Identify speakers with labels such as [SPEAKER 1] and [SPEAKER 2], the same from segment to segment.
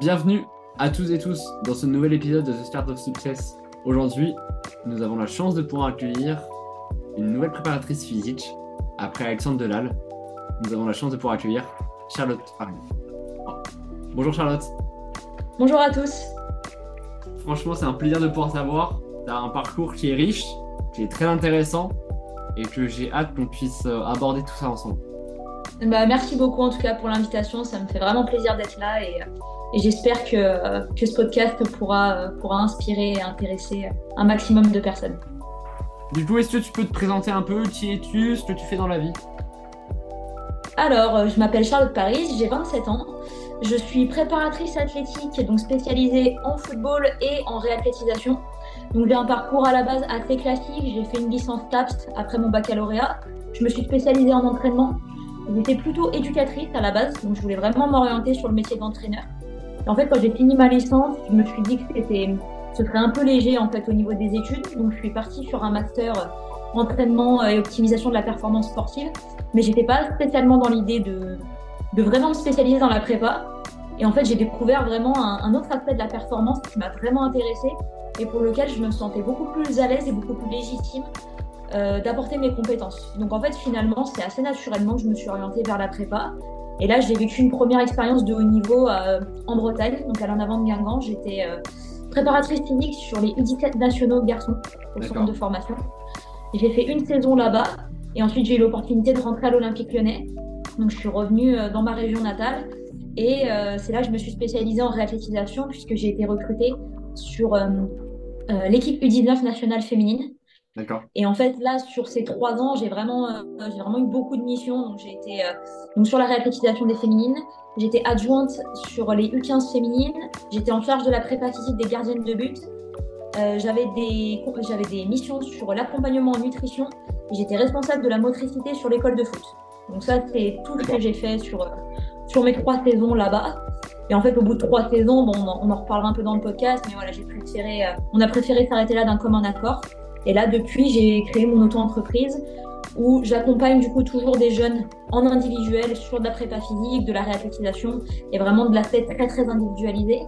[SPEAKER 1] Bienvenue à tous et tous dans ce nouvel épisode de The Start of Success. Aujourd'hui, nous avons la chance de pouvoir accueillir une nouvelle préparatrice physique après Alexandre Delal. Nous avons la chance de pouvoir accueillir Charlotte Bonjour Charlotte.
[SPEAKER 2] Bonjour à tous.
[SPEAKER 1] Franchement, c'est un plaisir de pouvoir savoir. Tu as un parcours qui est riche, qui est très intéressant et que j'ai hâte qu'on puisse euh, aborder tout ça ensemble.
[SPEAKER 2] Bah, merci beaucoup en tout cas pour l'invitation. Ça me fait vraiment plaisir d'être là et, et j'espère que, que, ce podcast pourra, pourra inspirer et intéresser un maximum de personnes.
[SPEAKER 1] Du coup, est-ce que tu peux te présenter un peu Qui es-tu Ce que tu fais dans la vie?
[SPEAKER 2] Alors, euh, je m'appelle Charlotte Paris, j'ai 27 ans. Je suis préparatrice athlétique, donc spécialisée en football et en réathlétisation. Donc j'ai un parcours à la base assez classique. J'ai fait une licence TAPS après mon baccalauréat. Je me suis spécialisée en entraînement. J'étais plutôt éducatrice à la base, donc je voulais vraiment m'orienter sur le métier d'entraîneur. En fait, quand j'ai fini ma licence, je me suis dit que c'était, ce serait un peu léger en fait au niveau des études. Donc je suis partie sur un master entraînement et optimisation de la performance sportive, mais j'étais pas spécialement dans l'idée de, de vraiment me spécialiser dans la prépa. Et en fait, j'ai découvert vraiment un, un, autre aspect de la performance qui m'a vraiment intéressée et pour lequel je me sentais beaucoup plus à l'aise et beaucoup plus légitime euh, d'apporter mes compétences. Donc en fait, finalement, c'est assez naturellement que je me suis orientée vers la prépa. Et là, j'ai vécu une première expérience de haut niveau euh, en Bretagne, donc à l'en avant de Guingamp. J'étais euh, préparatrice clinique sur les U17 nationaux garçons au centre de formation. J'ai fait une saison là-bas et ensuite j'ai eu l'opportunité de rentrer à l'Olympique lyonnais. Donc je suis revenue dans ma région natale et c'est là que je me suis spécialisée en réathlétisation puisque j'ai été recrutée sur l'équipe U19 nationale féminine. Et en fait, là, sur ces trois ans, j'ai vraiment, euh, j'ai vraiment eu beaucoup de missions. Donc, j'ai été euh, donc sur la réathlétisation des féminines. J'étais adjointe sur les U15 féminines. J'étais en charge de la prépa physique des gardiennes de but. Euh, j'avais des, j'avais des missions sur l'accompagnement en nutrition. J'étais responsable de la motricité sur l'école de foot. Donc ça, c'est tout ce que j'ai fait sur, sur mes trois saisons là-bas. Et en fait, au bout de trois saisons, bon, on, en, on en reparlera un peu dans le podcast, mais voilà, j'ai préféré, on a préféré s'arrêter là d'un commun accord. Et là, depuis, j'ai créé mon auto-entreprise où j'accompagne du coup toujours des jeunes en individuel sur de la prépa physique, de la réathlétisation et vraiment de l'aspect très très individualisé.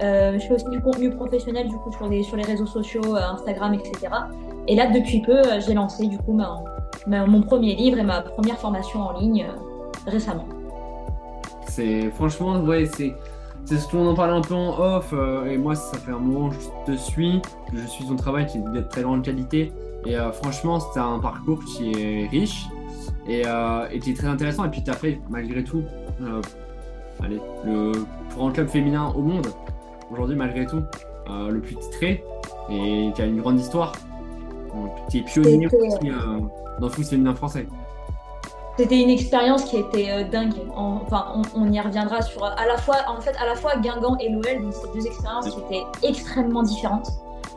[SPEAKER 2] Euh, je fais aussi du contenu professionnel du coup sur les, sur les réseaux sociaux, euh, Instagram, etc. Et là, depuis peu, euh, j'ai lancé du coup ma, mon premier livre et ma première formation en ligne récemment.
[SPEAKER 1] C'est franchement, ouais, c'est c'est ce qu'on en parlait un peu en off. Euh, et moi, ça fait un moment que je te suis. Je suis ton travail qui est de très grande qualité. Et euh, franchement, c'est un parcours qui est riche et, euh, et, qui est très intéressant. Et puis, tu as fait, malgré tout, allez, le plus grand club féminin au monde. Aujourd'hui, malgré tout, le plus titré et qui a une grande histoire. qui est pionnier aussi dans le foot féminin français.
[SPEAKER 2] C'était une expérience qui était euh, dingue. on, y reviendra sur à la fois, en fait, à la fois Guingamp et l'OL, donc ces deux expériences qui étaient extrêmement différentes.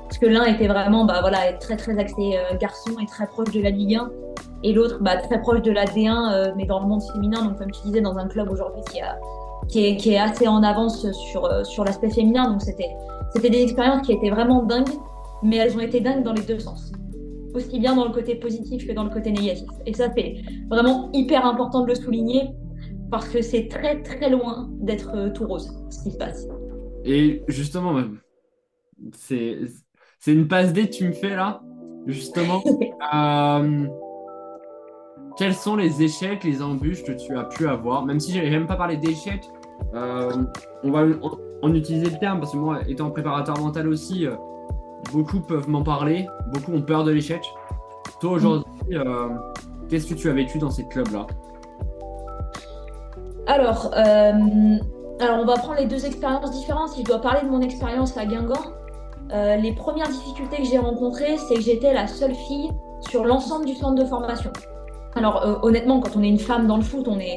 [SPEAKER 2] Parce que l'un était vraiment, bah voilà, très très axé euh, garçon et très proche de la Ligue 1, et l'autre, bah, très proche de la D1, euh, mais dans le monde féminin. Donc, comme tu disais, dans un club aujourd'hui qui est, assez en avance sur, sur l'aspect féminin. Donc c'était des expériences qui étaient vraiment dingues, mais elles ont été dingues dans les deux sens aussi bien dans le côté positif que dans le côté négatif. Et ça, c'est vraiment hyper important de le souligner parce que c'est très très loin d'être euh, tout rose ce qui se passe.
[SPEAKER 1] Et justement, c'est une passe D que tu me fais là, justement. euh, quels sont les échecs, les embûches que tu as pu avoir? Même si j'aime pas parler d'échecs, euh, on va en, utiliser le terme parce que moi, étant préparateur mental aussi, beaucoup peuvent m'en parler, beaucoup ont peur de l'échec. Toi aujourd'hui, euh, qu'est-ce que tu as vécu dans ces clubs-là?
[SPEAKER 2] Alors, euh, alors, on va prendre les deux expériences différentes. Si je dois parler de mon expérience à Guingamp, euh, les premières difficultés que j'ai rencontrées, c'est que j'étais la seule fille sur l'ensemble du centre de formation. Alors honnêtement, quand on est une femme dans le foot, on est,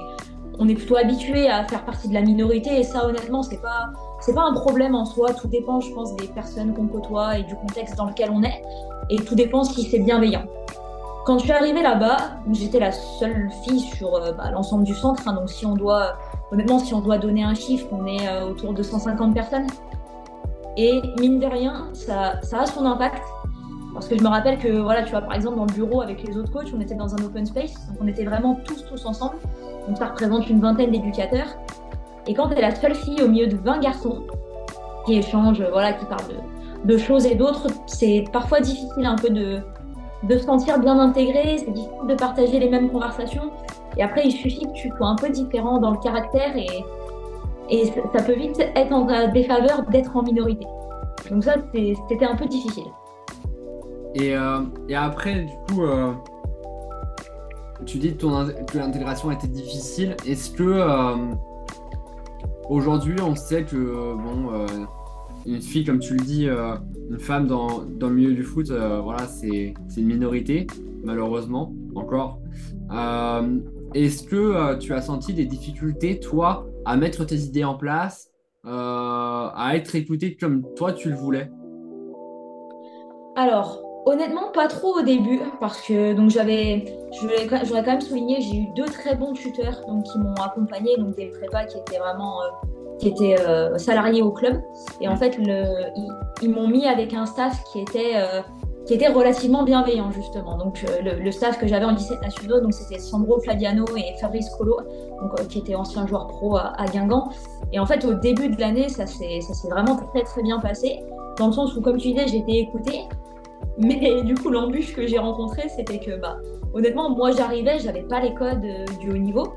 [SPEAKER 2] on est plutôt habitué à faire partie de la minorité et ça honnêtement, c'est pas c'est pas un problème en soi, tout dépend, je pense, des personnes qu'on côtoie et du contexte dans lequel on est, et tout dépend si c'est bienveillant. Quand je suis arrivée là-bas, j'étais la seule fille sur euh, bah, l'ensemble du centre, hein, donc si on doit, honnêtement, si on doit donner un chiffre, on est euh, autour de 150 personnes. Et mine de rien, ça, ça a son impact. Parce que je me rappelle que, voilà, tu vois, par exemple, dans le bureau avec les autres coachs, on était dans un open space, donc on était vraiment tous, tous ensemble. Donc ça représente une vingtaine d'éducateurs. Et quand tu es la seule fille au milieu de 20 garçons qui échangent, voilà, qui parlent de, choses et d'autres, c'est parfois difficile un peu de, de se sentir bien intégré, c'est difficile de partager les mêmes conversations. Et après, il suffit que tu sois un peu différent dans le caractère et, et ça peut vite être en défaveur d'être en minorité. Donc ça, c'était un peu difficile.
[SPEAKER 1] Et, euh, et après, du coup, euh, tu dis que l'intégration était difficile. Est-ce que euh, aujourd'hui, on sait que bon, une fille, comme tu le dis, une femme dans, dans, le milieu du foot, voilà, c'est une minorité, malheureusement, encore. Est-ce que tu as senti des difficultés, toi, à mettre tes idées en place, à être écouté comme toi tu le voulais?
[SPEAKER 2] Alors, Honnêtement, pas trop au début, parce que donc j'avais, j'aurais quand même souligné, j'ai eu deux très bons tuteurs donc qui m'ont accompagné, donc des prépas qui étaient vraiment euh, qui étaient euh, salariés au club, et en fait le, ils, m'ont mis avec un staff qui était euh, qui était relativement bienveillant justement. Donc le, staff que j'avais en 17 nationaux, donc c'était Sandro Flaviano et Fabrice Colo, donc qui étaient anciens joueurs pro à, à, Guingamp. Et en fait au début de l'année, ça s'est vraiment très très bien passé, dans le sens où comme tu disais, été écoutée. Mais du coup, l'embûche que j'ai rencontrée, c'était que, bah, honnêtement, moi j'arrivais, j'avais pas les codes euh, du haut niveau.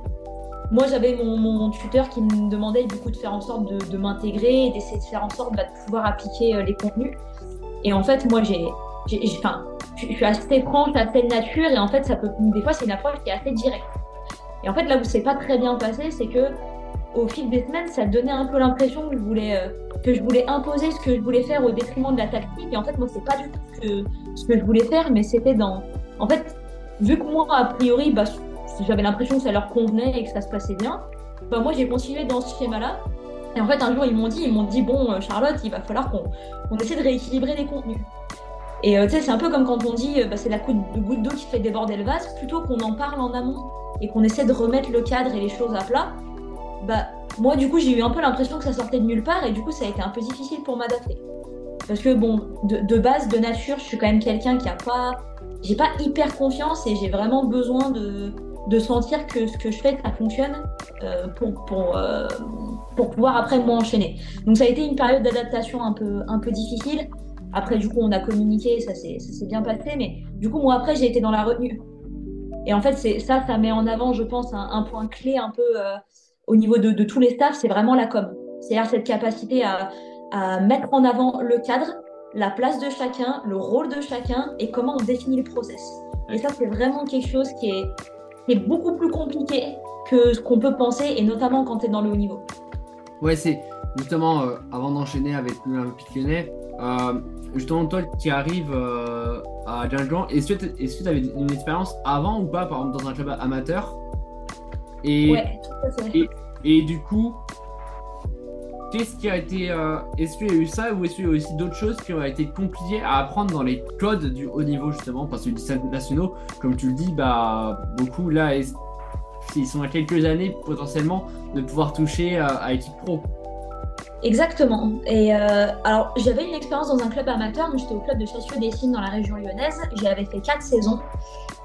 [SPEAKER 2] Moi, j'avais mon, tuteur qui me demandait du coup de faire en sorte de, m'intégrer et d'essayer de faire en sorte bah, de pouvoir appliquer euh, les contenus. Et en fait, moi, j'ai, je suis assez franche, assez nature, et en fait, ça peut, des fois, c'est une approche qui est assez directe. Et en fait, là où c'est pas très bien passé, c'est que au fil des semaines, ça donnait un peu l'impression que je voulais euh, que je voulais imposer ce que je voulais faire au détriment de la tactique. Et en fait, moi, c'est pas du tout ce que je voulais faire, mais c'était dans. En fait, vu que moi, a priori, bah, j'avais l'impression que ça leur convenait et que ça se passait bien, bah, moi, j'ai continué dans ce schéma-là. Et en fait, un jour, ils m'ont dit, ils m'ont dit, bon, euh, Charlotte, il va falloir qu'on essaie de rééquilibrer les contenus. Et euh, tu sais, c'est un peu comme quand on dit, bah, c'est la goutte d'eau qui fait déborder le vase, plutôt qu'on en parle en amont et qu'on essaie de remettre le cadre et les choses à plat, bah, moi, du coup, j'ai eu un peu l'impression que ça sortait de nulle part et du coup, ça a été un peu difficile pour m'adapter. Parce que, bon, de, base, de nature, je suis quand même quelqu'un qui a pas. J'ai pas hyper confiance et j'ai vraiment besoin de, de sentir que ce que je fais, ça fonctionne euh, pour, pour, euh, pour pouvoir après moi enchaîner. Donc, ça a été une période d'adaptation un peu, un peu difficile. Après, du coup, on a communiqué, ça s'est bien passé, mais du coup, moi, après, j'ai été dans la retenue. Et en fait, ça, ça met en avant, je pense, un, point clé un peu. Euh, au niveau de, tous les staffs, c'est vraiment la com. C'est-à-dire cette capacité à, mettre en avant le cadre, la place de chacun, le rôle de chacun et comment on définit le process. Et ça, c'est vraiment quelque chose qui est, beaucoup plus compliqué que ce qu'on peut penser, et notamment quand tu es dans le haut niveau.
[SPEAKER 1] Ouais, c'est justement, euh, avant d'enchaîner avec l'Olympique lyonnais, euh, justement, toi qui arrives euh, à Guingamp, est-ce que tu avais une expérience avant ou pas, par exemple, dans un club amateur?
[SPEAKER 2] Et,
[SPEAKER 1] Et, du coup, qu'est-ce qui a été. Euh, est-ce qu'il y a eu ça ou est-ce qu'il y a aussi d'autres choses qui ont été compliquées à apprendre dans les codes du haut niveau, justement Parce que les nationaux, comme tu le dis, bah, beaucoup là, ils sont à quelques années potentiellement de pouvoir toucher euh, à équipe pro?
[SPEAKER 2] Exactement. Et euh, alors, j'avais une expérience dans un club amateur. J'étais au club de chassieux dessines dans la région lyonnaise. J'avais fait quatre saisons.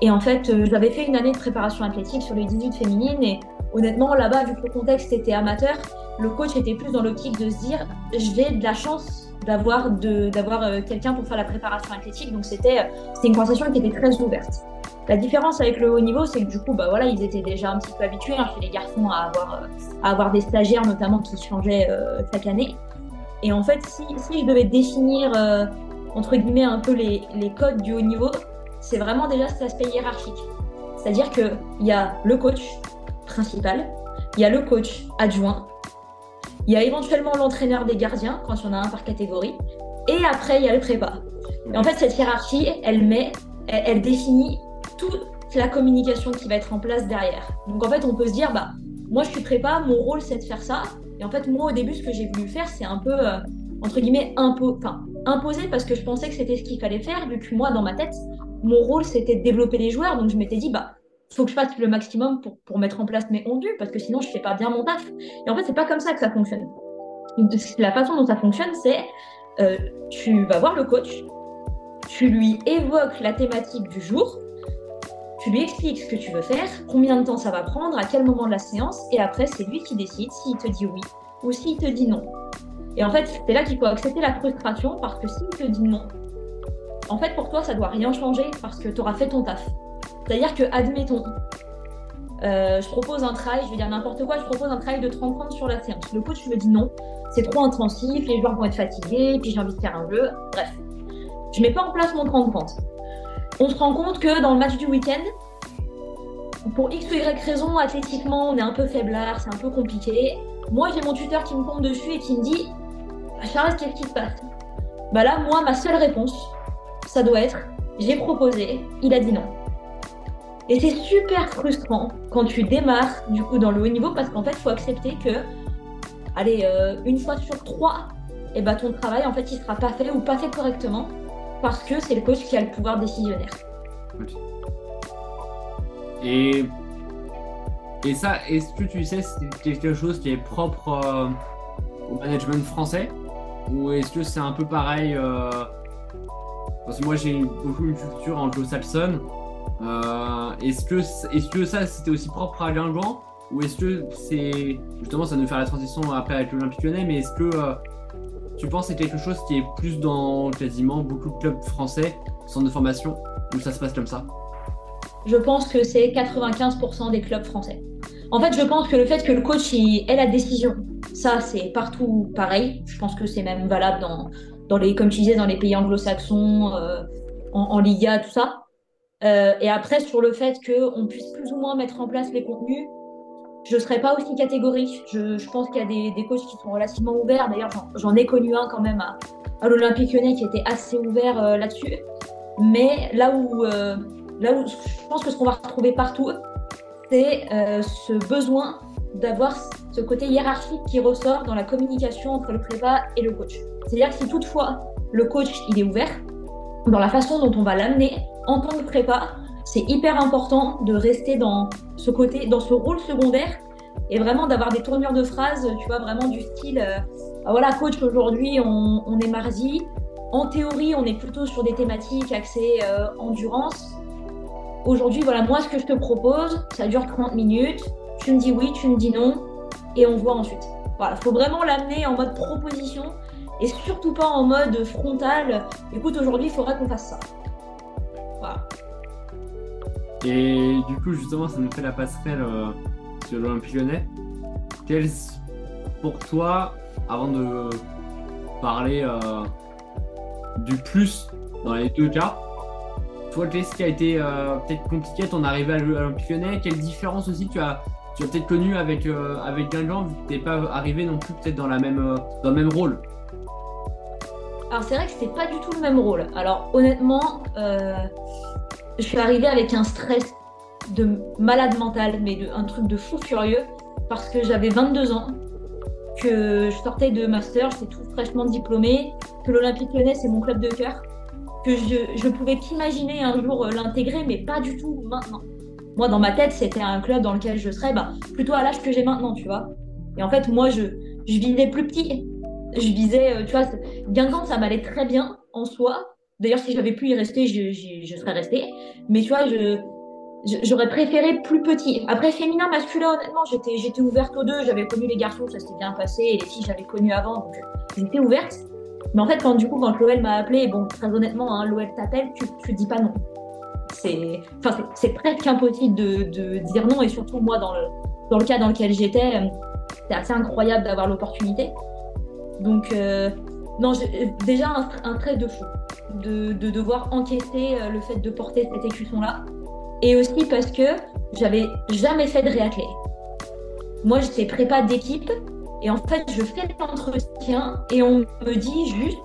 [SPEAKER 2] Et en fait, euh, j'avais fait une année de préparation athlétique sur les 18 féminines. Et honnêtement, là-bas, vu que le contexte était amateur, le coach était plus dans l'optique de se dire je vais de la chance d'avoir d'avoir euh, quelqu'un pour faire la préparation athlétique. Donc, c'était une conversation qui était très ouverte. La différence avec le haut niveau, c'est que du coup, bah voilà, ils étaient déjà un petit peu habitués hein, les garçons à avoir, euh, à avoir des stagiaires notamment qui changeaient euh, chaque année. Et en fait, si, si je devais définir euh, entre guillemets un peu les, les codes du haut niveau, c'est vraiment déjà cet aspect hiérarchique. C'est-à-dire qu'il y a le coach principal, il y a le coach adjoint, il y a éventuellement l'entraîneur des gardiens quand il y en a un par catégorie, et après il y a le prépa. Et en fait, cette hiérarchie, elle met, elle définit toute la communication qui va être en place derrière. Donc en fait, on peut se dire, bah, moi je suis prépa, mon rôle c'est de faire ça. Et en fait, moi au début, ce que j'ai voulu faire, c'est un peu, euh, entre guillemets, impo imposer parce que je pensais que c'était ce qu'il fallait faire, vu que moi, dans ma tête, mon rôle c'était de développer les joueurs. Donc je m'étais dit, bah, faut que je fasse le maximum pour, pour mettre en place mes ondus parce que sinon je fais pas bien mon taf. Et en fait, c'est pas comme ça que ça fonctionne. La façon dont ça fonctionne, c'est euh, tu vas voir le coach, tu lui évoques la thématique du jour, tu lui expliques ce que tu veux faire, combien de temps ça va prendre, à quel moment de la séance, et après, c'est lui qui décide s'il te dit oui ou s'il te dit non. Et en fait, c'est là qu'il faut accepter la frustration parce que s'il te dit non, en fait, pour toi, ça doit rien changer parce que tu auras fait ton taf. C'est-à-dire que, admettons, euh, je propose un travail, je vais dire n'importe quoi, je propose un travail de 30 sur la séance. Le coach me dit non, c'est trop intensif, les joueurs vont être fatigués, puis j'ai envie de faire un jeu. Bref, je mets pas en place mon 30-30. On se rend compte que dans le match du week-end, pour X ou Y raison, athlétiquement, on est un peu faiblard, c'est un peu compliqué. Moi, j'ai mon tuteur qui me tombe dessus et qui me dit Charles, qu'est-ce qui se passe? Bah là, moi, ma seule réponse, ça doit être j'ai proposé, il a dit non. Et c'est super frustrant quand tu démarres du coup dans le haut niveau parce qu'en fait, il faut accepter que, allez, euh, une fois sur trois, et eh ben, ton travail en fait il sera pas fait ou pas fait correctement parce que c'est le coach qui a le pouvoir décisionnaire.
[SPEAKER 1] Et, et ça, est-ce que tu sais c'est quelque chose qui est propre euh, au management français? Ou est-ce que c'est un peu pareil euh, Parce que moi j'ai beaucoup une culture anglo-saxonne. Euh, est-ce que, est que ça c'était aussi propre à Guingamp? Ou est-ce que c'est justement ça nous faire la transition après avec l'Olympique Lyonnais mais est-ce que euh, tu penses c'est quelque chose qui est plus dans quasiment beaucoup de clubs français, centres de formation, où ça se passe comme ça
[SPEAKER 2] Je pense que c'est 95% des clubs français. En fait, je pense que le fait que le coach ait la décision, ça c'est partout pareil. Je pense que c'est même valable dans, dans les, comme tu disais, dans les pays anglo-saxons, euh, en, en Liga, tout ça. Euh, et après, sur le fait qu'on puisse plus ou moins mettre en place les contenus, je ne serais pas aussi catégorique. Je, pense qu'il y a des, des, coachs qui sont relativement ouverts. D'ailleurs, j'en ai connu un quand même à, l'Olympique lyonnais qui était assez ouvert euh, là-dessus. Mais euh, là où je pense que ce qu'on va retrouver partout, c'est ce besoin d'avoir ce côté hiérarchique qui ressort dans la communication entre le prépa et le coach. C'est-à-dire que si toutefois le coach il est ouvert, dans la façon dont on va l'amener, en tant que prépa, c'est hyper important de rester dans ce côté, dans ce rôle secondaire et vraiment d'avoir des tournures de phrases, tu vois, vraiment du style euh, ah, voilà, coach, aujourd'hui on, est mardi. En théorie, on est plutôt sur des thématiques axées euh, endurance. Aujourd'hui, voilà, moi ce que je te propose, ça dure 30 minutes. Tu me dis oui, tu me dis non, et on voit ensuite. Voilà, faut vraiment l'amener en mode proposition et surtout pas en mode frontal. Écoute, aujourd'hui, il faudrait qu'on fasse ça.
[SPEAKER 1] Et du coup, justement, ça nous fait la passerelle euh, sur l'Olympique lyonnais. Pour toi, avant de parler euh, du plus dans les deux cas, toi, qu'est-ce qui a été euh, peut-être compliqué ton arrivée à l'Olympique lyonnais? Quelle différence aussi tu as, tu as peut-être connu avec, avec Guingamp, vu que tu n'es pas arrivé non plus peut-être dans, dans le même rôle?
[SPEAKER 2] Alors c'est vrai que c'était pas du tout le même rôle. Alors honnêtement, je suis arrivée avec un stress de malade mental, mais de, un truc de fou furieux, parce que j'avais 22 ans, que je sortais de master, j'étais tout fraîchement diplômée, que l'Olympique Lyonnais c'est mon club de cœur, que je, je pouvais qu'imaginer un jour l'intégrer, mais pas du tout maintenant. Moi, dans ma tête, c'était un club dans lequel je serais bah, plutôt à l'âge que j'ai maintenant, tu vois. Et en fait, moi, je, je visais plus petit. Je visais, euh, tu vois, Guingamp, ça m'allait très bien en soi, D'ailleurs, si j'avais pu y rester, je, serais restée. Mais tu vois, j'aurais préféré plus petit. Après, féminin, masculin, honnêtement, j'étais, ouverte aux deux. J'avais connu les garçons, ça s'était bien passé. Et les filles, j'avais connu avant, donc j'étais ouverte. Mais en fait, quand du coup, quand l'OL m'a appelé, bon, très honnêtement, hein, l'OL t'appelle, tu, tu dis pas non. C'est, enfin, c'est, presque impossible de, de, dire non. Et surtout, moi, dans le, dans le cas dans lequel j'étais, euh, c'est assez incroyable d'avoir l'opportunité. Donc, euh, non, déjà un, trait de fou de, devoir encaisser euh, le fait de porter cet écusson-là. Et aussi parce que j'avais jamais fait de réathlé. Moi, j'étais prépa d'équipe et en fait, je fais l'entretien et on me dit juste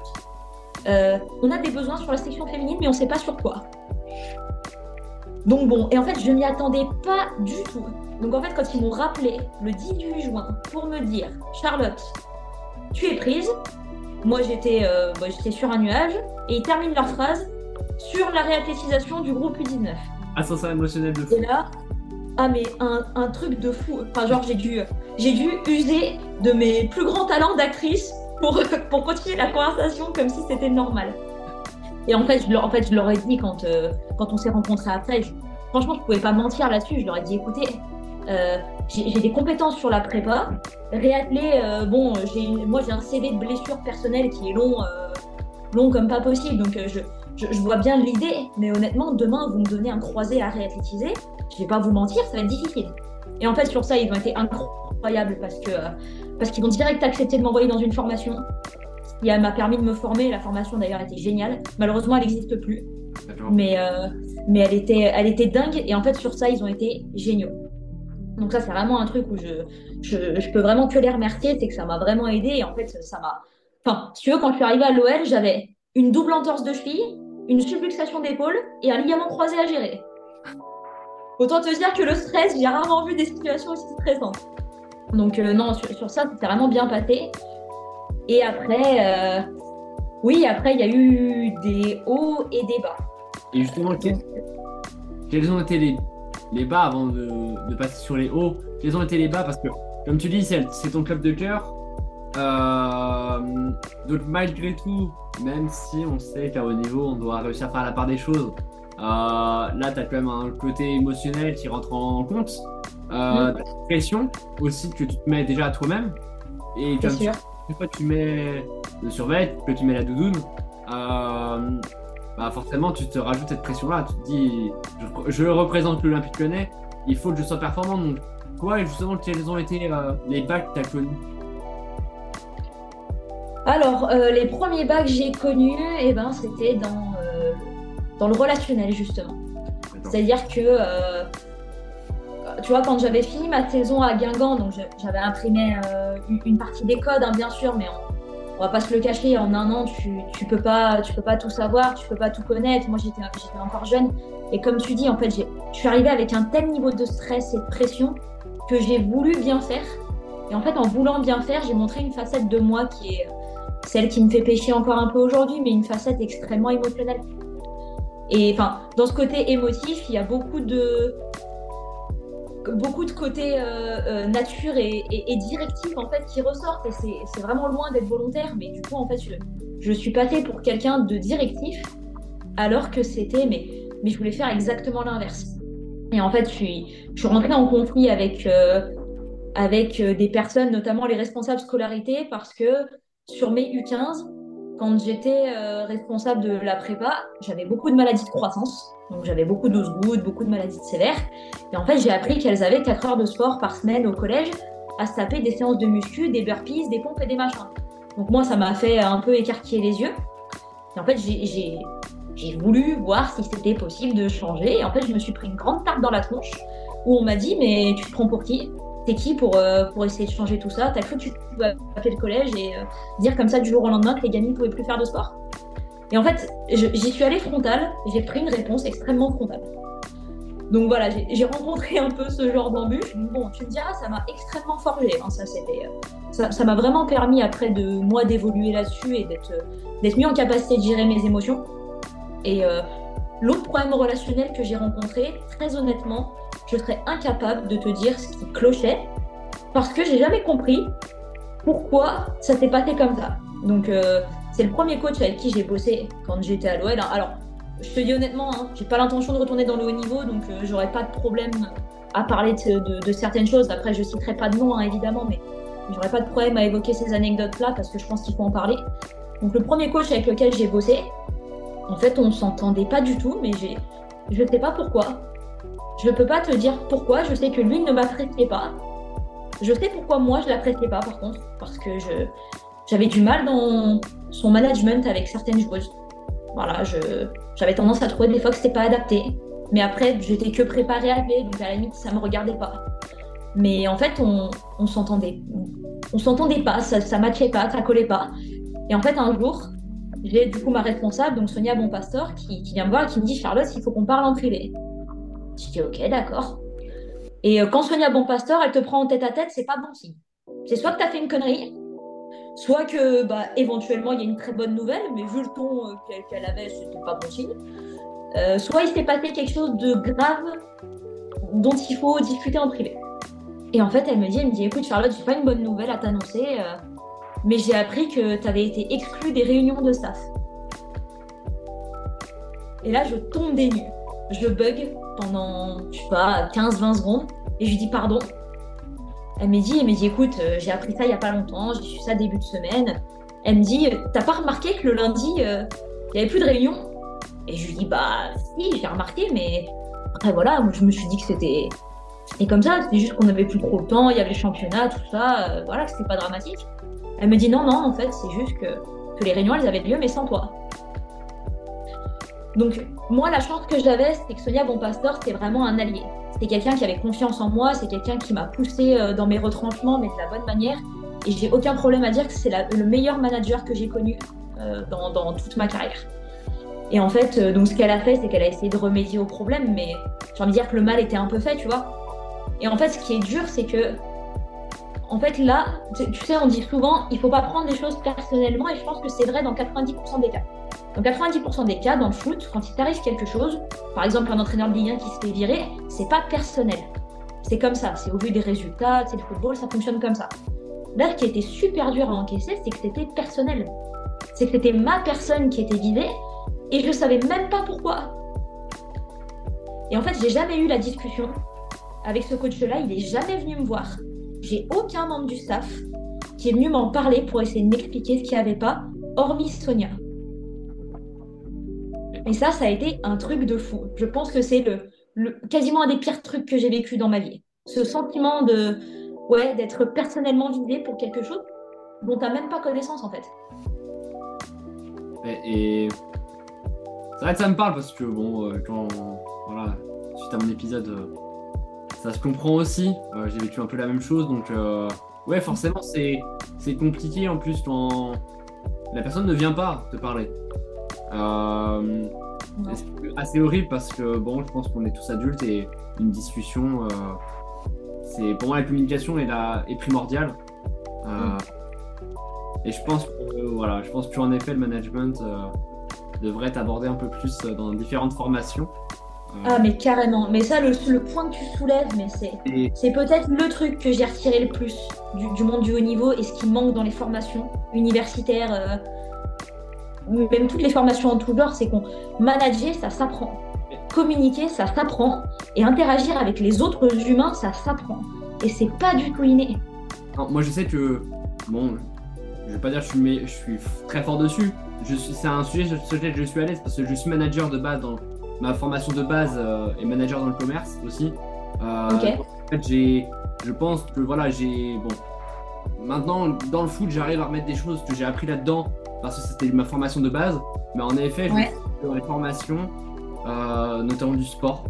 [SPEAKER 2] euh, on a des besoins sur la section féminine, mais on sait pas sur quoi. Donc bon, et en fait, je m'y attendais pas du tout. Donc en fait, quand ils m'ont rappelé le 18 juin pour me dire Charlotte, tu es prise, moi j'étais euh, bah, j'étais sur un nuage et ils terminent leur phrase sur la réathlétisation du groupe U19.
[SPEAKER 1] Ascenseur émotionnel de fou.
[SPEAKER 2] Et là, ah mais un, un truc de fou. Enfin genre j'ai dû, j'ai dû user de mes plus grands talents d'actrice pour, pour continuer la conversation comme si c'était normal. Et en fait, je, en fait, je leur ai dit quand, euh, quand on s'est rencontrés après, franchement, je pouvais pas mentir là-dessus. Je leur ai dit, écoutez, euh, j'ai des compétences sur la prépa. Réatteler, euh, bon, moi j'ai un CV de blessure personnelle qui est long, euh, long comme pas possible, donc je, je, vois bien l'idée. Mais honnêtement, demain, vous me donnez un croisé à réathlétiser, je vais pas vous mentir, ça va être difficile. Et en fait, sur ça, ils ont été incroyables parce que parce qu'ils ont direct accepté de m'envoyer dans une formation qui m'a permis de me former. La formation d'ailleurs était géniale. Malheureusement, elle n'existe plus. Mais, mais elle, était, elle était dingue. Et en fait, sur ça, ils ont été géniaux. Donc ça, c'est vraiment un truc où je, je, peux vraiment que les remercier, c'est que ça m'a vraiment aidé. Et en fait, ça m'a... Enfin, si tu veux, quand je suis arrivée à l'OL, j'avais une double entorse de cheville, une subluxation d'épaule et un ligament croisé à gérer. Autant te dire que le stress, j'ai rarement vu des situations aussi stressantes. Donc euh, non, sur, ça, c'était vraiment bien passé. Et après, euh, oui, après, il y a eu des hauts et des bas.
[SPEAKER 1] Et justement, quels ont été les les bas avant de, passer sur les hauts. Quels ont été les bas Parce que, comme tu dis, c'est ton club de cœur. Euh, donc, malgré tout, même si on sait qu'à haut niveau, on doit réussir à faire la part des choses, euh, là, tu as quand même un côté émotionnel qui rentre en compte. Euh, mm. pression aussi que tu te mets déjà à toi-même. Et comme tu, fois tu mets le survêt, que tu mets la doudoune, euh, bah forcément tu te rajoutes cette pression-là. Tu te dis, je, représente l'Olympique Lyonnais, il faut que je sois performant. Donc, quoi, justement, quels ont été euh, les bacs que tu as connus?
[SPEAKER 2] Alors, euh, les premiers bacs que j'ai connus, eh ben, c'était dans, euh, dans le relationnel, justement. C'est-à-dire que, tu vois, quand j'avais fini ma saison à Guingamp, donc j'avais imprimé une partie des codes, hein, bien sûr, mais en on va pas se le cacher, en un an, tu, tu peux pas, tu peux pas tout savoir, tu peux pas tout connaître. Moi, j'étais, j'étais encore jeune. Et comme tu dis, en fait, je suis arrivée avec un tel niveau de stress et de pression que j'ai voulu bien faire. Et en fait, en voulant bien faire, j'ai montré une facette de moi qui est celle qui me fait pécher encore un peu aujourd'hui, mais une facette extrêmement émotionnelle. Et enfin, dans ce côté émotif, il y a beaucoup de, beaucoup de côté euh, euh, nature et, directif en fait qui ressortent. Et c'est vraiment loin d'être volontaire. Mais du coup en fait je, suis passée pour quelqu'un de directif alors que c'était mais, mais je voulais faire exactement l'inverse. Et en fait je suis, je rentrée en conflit avec, euh, avec des personnes notamment les responsables scolarité parce que sur mes U15 quand j'étais responsable de la prépa j'avais beaucoup de maladies de croissance donc j'avais beaucoup d'os gouttes, beaucoup de maladies sévères. Et en fait, j'ai appris qu'elles avaient 4 heures de sport par semaine au collège à se taper des séances de muscu, des burpees, des pompes et des machins. Donc moi, ça m'a fait un peu écarquiller les yeux. Et en fait, j'ai voulu voir si c'était possible de changer. Et en fait, je me suis pris une grande tarte dans la tronche où on m'a dit Mais tu te prends pour qui? T'es qui pour, euh, pour essayer de changer tout ça T'as cru que tu pouvais appeler le collège et euh, dire comme ça du jour au lendemain que les gamines ne pouvaient plus faire de sport et en fait, j'y suis allée frontale, j'ai pris une réponse extrêmement frontale. Donc voilà, j'ai rencontré un peu ce genre d'embûche. Bon, tu me diras, ça m'a extrêmement forgé. Hein, ça, c'était, ça, m'a vraiment permis après de moi d'évoluer là-dessus et d'être, mieux en capacité de gérer mes émotions. Et euh, l'autre problème relationnel que j'ai rencontré, très honnêtement, je serais incapable de te dire ce qui clochait parce que j'ai jamais compris pourquoi ça s'est passé comme ça. Donc euh, c'est le premier coach avec qui j'ai bossé quand j'étais à l'OL. Alors, je te dis honnêtement, hein, j'ai pas l'intention de retourner dans le haut niveau, donc euh, j'aurais pas de problème à parler de, certaines choses. Après, je citerai pas de nom, hein, évidemment, mais j'aurais pas de problème à évoquer ces anecdotes-là parce que je pense qu'il faut en parler. Donc, le premier coach avec lequel j'ai bossé, en fait, on s'entendait pas du tout, mais j'ai, je sais pas pourquoi. Je peux pas te dire pourquoi. Je sais que lui ne m'appréciait pas. Je sais pourquoi moi je l'appréciais pas, par contre, parce que je, j'avais du mal dans son management avec certaines joueuses. Voilà, j'avais tendance à trouver des fois que c'était pas adapté. Mais après, j'étais que préparée à aller, donc à la limite, ça me regardait pas. Mais en fait, on, on s'entendait. On s'entendait pas, ça, ça matchait pas, ça collait pas. Et en fait, un jour, j'ai du coup ma responsable, donc Sonia Bonpastor, qui, qui vient me voir et qui me dit Charlotte, il faut qu'on parle en privé. Je dis ok, d'accord. Et euh, quand Sonia Bonpastor, elle te prend en tête à tête, c'est pas bon signe. C'est soit que tu as fait une connerie, Soit que bah, éventuellement il y a une très bonne nouvelle, mais vu le ton euh, qu'elle avait, c'était pas bon signe. Euh, soit il s'est passé quelque chose de grave dont il faut discuter en privé. Et en fait, elle me dit, elle me dit, écoute Charlotte, j'ai pas une bonne nouvelle à t'annoncer, euh, mais j'ai appris que tu avais été exclue des réunions de staff. Et là, je tombe des nues, je bug, pendant, je sais pas, 15-20 secondes. Et je lui dis pardon. Elle me dit, elle me dit écoute, euh, j'ai appris ça il y a pas longtemps, j'ai su ça début de semaine. Elle me dit, t'as pas remarqué que le lundi, euh, il n'y avait plus de réunion? Et je lui dis, bah si, j'ai remarqué, mais après voilà, je me suis dit que c'était. Et comme ça, c'était juste qu'on avait plus trop le temps, il y avait les championnats, tout ça, euh, voilà, c'était pas dramatique. Elle me dit non, non, en fait, c'est juste que, que les réunions, elles avaient lieu, mais sans toi. Donc, moi, la chance que j'avais, c'était que Sonia Bonpastor, c'était vraiment un allié. C'était quelqu'un qui avait confiance en moi, c'est quelqu'un qui m'a poussé euh, dans mes retranchements, mais de la bonne manière. Et j'ai aucun problème à dire que c'est le meilleur manager que j'ai connu euh, dans, dans, toute ma carrière. Et en fait, euh, donc ce qu'elle a fait, c'est qu'elle a essayé de remédier au problème, mais j'ai envie de dire que le mal était un peu fait, tu vois. Et en fait, ce qui est dur, c'est que, en fait, là, tu sais, on dit souvent, il faut pas prendre les choses personnellement, et je pense que c'est vrai dans 90% des cas. Dans 90% des cas, dans le foot, quand il t'arrive quelque chose, par exemple un entraîneur de Ligue 1 qui se fait virer, c'est pas personnel. C'est comme ça, c'est au vu des résultats, c'est le football, ça fonctionne comme ça. Là, ce qui était super dur à encaisser, c'est que c'était personnel. C'est que c'était ma personne qui était visée et je savais même pas pourquoi. Et en fait, j'ai jamais eu la discussion avec ce coach-là, il est jamais venu me voir. J'ai aucun membre du staff qui est venu m'en parler pour essayer de m'expliquer ce qu'il n'y avait pas, hormis Sonia. Et ça, ça a été un truc de fou. Je pense que c'est le, quasiment un des pires trucs que j'ai vécu dans ma vie. Ce sentiment de, ouais, d'être personnellement visé pour quelque chose dont tu n'as même pas connaissance en fait.
[SPEAKER 1] Et, c'est vrai que ça me parle parce que bon, euh, quand voilà, suite à mon épisode, euh, ça se comprend aussi. Euh, j'ai vécu un peu la même chose, donc ouais, forcément c'est c'est compliqué en plus quand la personne ne vient pas te parler. Euh, c'est assez horrible parce que bon, je pense qu'on est tous adultes et une discussion, euh, c'est pour moi la communication est, la, est primordiale. Euh, et je pense que voilà, je pense qu'en effet le management devrait être abordé un peu plus dans différentes formations.
[SPEAKER 2] Ah mais carrément, mais ça le, le point que tu soulèves, mais c'est c'est peut-être le truc que j'ai retiré le plus du, du, monde du haut niveau et ce qui manque dans les formations universitaires même toutes les formations en tout genre, c'est qu'on manager, ça s'apprend. Communiquer, ça s'apprend. Et interagir avec les autres humains, ça s'apprend. Et c'est pas du tout inné.
[SPEAKER 1] moi, je sais que, bon, je vais pas dire que je suis, je suis très fort dessus. C'est un sujet sur lequel je suis à l'aise parce que je suis manager de base dans ma formation de base euh, et manager dans le commerce aussi.
[SPEAKER 2] Euh, En fait,
[SPEAKER 1] j'ai, je pense que voilà, j'ai bon. Maintenant, dans le foot, j'arrive à remettre des choses que j'ai appris là-dedans parce que c'était ma formation de base. Mais en effet, dans les formations, euh, notamment du sport,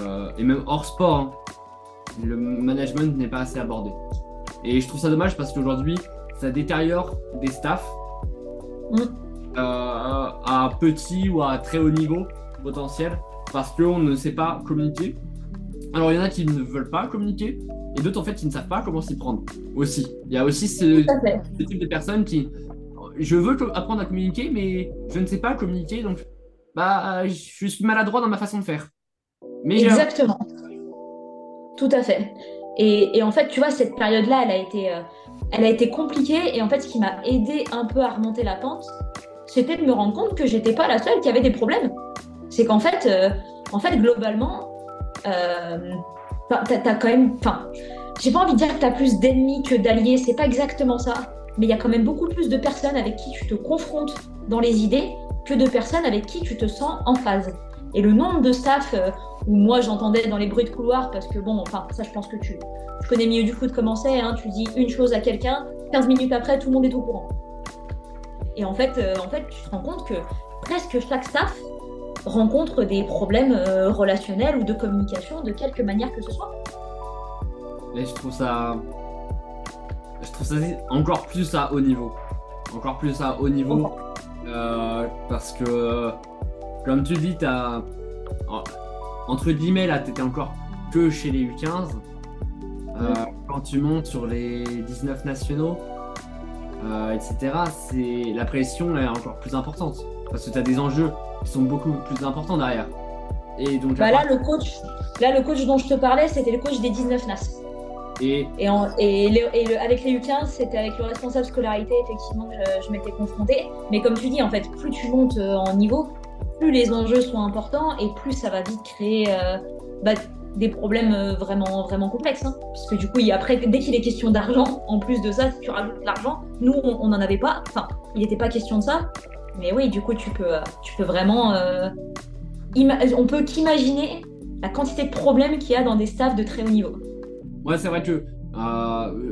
[SPEAKER 1] euh, et même hors sport, hein, le management n'est pas assez abordé. Et je trouve ça dommage parce qu'aujourd'hui, ça détériore des staffs mm. euh, à petit ou à très haut niveau potentiel parce qu'on ne sait pas communiquer. Alors il y en a qui ne veulent pas communiquer et d'autres en fait qui ne savent pas comment s'y prendre aussi. Il y a aussi ce, ce type de personnes qui je veux apprendre à communiquer, mais je ne sais pas communiquer, donc bah, je suis maladroit dans ma façon de faire.
[SPEAKER 2] Mais Exactement. Tout à fait. Et, en fait, tu vois, cette période-là, elle a été, euh, elle a été compliquée. Et en fait, ce qui m'a aidé un peu à remonter la pente, c'était de me rendre compte que j'étais pas la seule qui avait des problèmes. C'est qu'en fait, euh, en fait, globalement, euh, t'as quand même, enfin, j'ai pas envie de dire que t'as plus d'ennemis que d'alliés. C'est pas exactement ça mais il y a quand même beaucoup plus de personnes avec qui tu te confrontes dans les idées que de personnes avec qui tu te sens en phase. Et le nombre de staff euh, où moi j'entendais dans les bruits de couloir, parce que bon, enfin, ça je pense que tu, tu connais mieux du foot comment c'est, hein, tu dis une chose à quelqu'un, 15 minutes après, tout le monde est au courant. Et en fait, euh, en fait, tu te rends compte que presque chaque staff rencontre des problèmes euh, relationnels ou de communication de quelque manière que ce soit.
[SPEAKER 1] Et je trouve ça je trouve ça encore plus à haut niveau. Encore plus à haut niveau. Euh, parce que, comme tu dis, as, entre guillemets, là, t'étais encore que chez les U15. Euh, quand tu montes sur les 19 nationaux, euh, etc., c'est la pression est encore plus importante. Parce que tu as des enjeux qui sont beaucoup plus importants derrière.
[SPEAKER 2] Et donc, bah là, le coach, là, le coach dont je te parlais, c'était le coach des 19 NAS. Et, et, avec les U15, c'était avec le responsable scolarité, effectivement, que je, m'étais confrontée. Mais comme tu dis, en fait, plus tu montes euh, en niveau, plus les enjeux sont importants et plus ça va vite créer euh, bah, des problèmes euh, vraiment, vraiment complexes. Hein. Parce que du coup, il, après, dès qu'il est question d'argent, en plus de ça, si tu rajoutes l'argent, nous, on n'en avait pas. Enfin, il n'était pas question de ça. Mais oui, du coup, tu peux, tu peux vraiment. on peut qu'imaginer la quantité de problèmes qu'il y a dans des staffs de très haut niveau.
[SPEAKER 1] Ouais, c'est vrai que.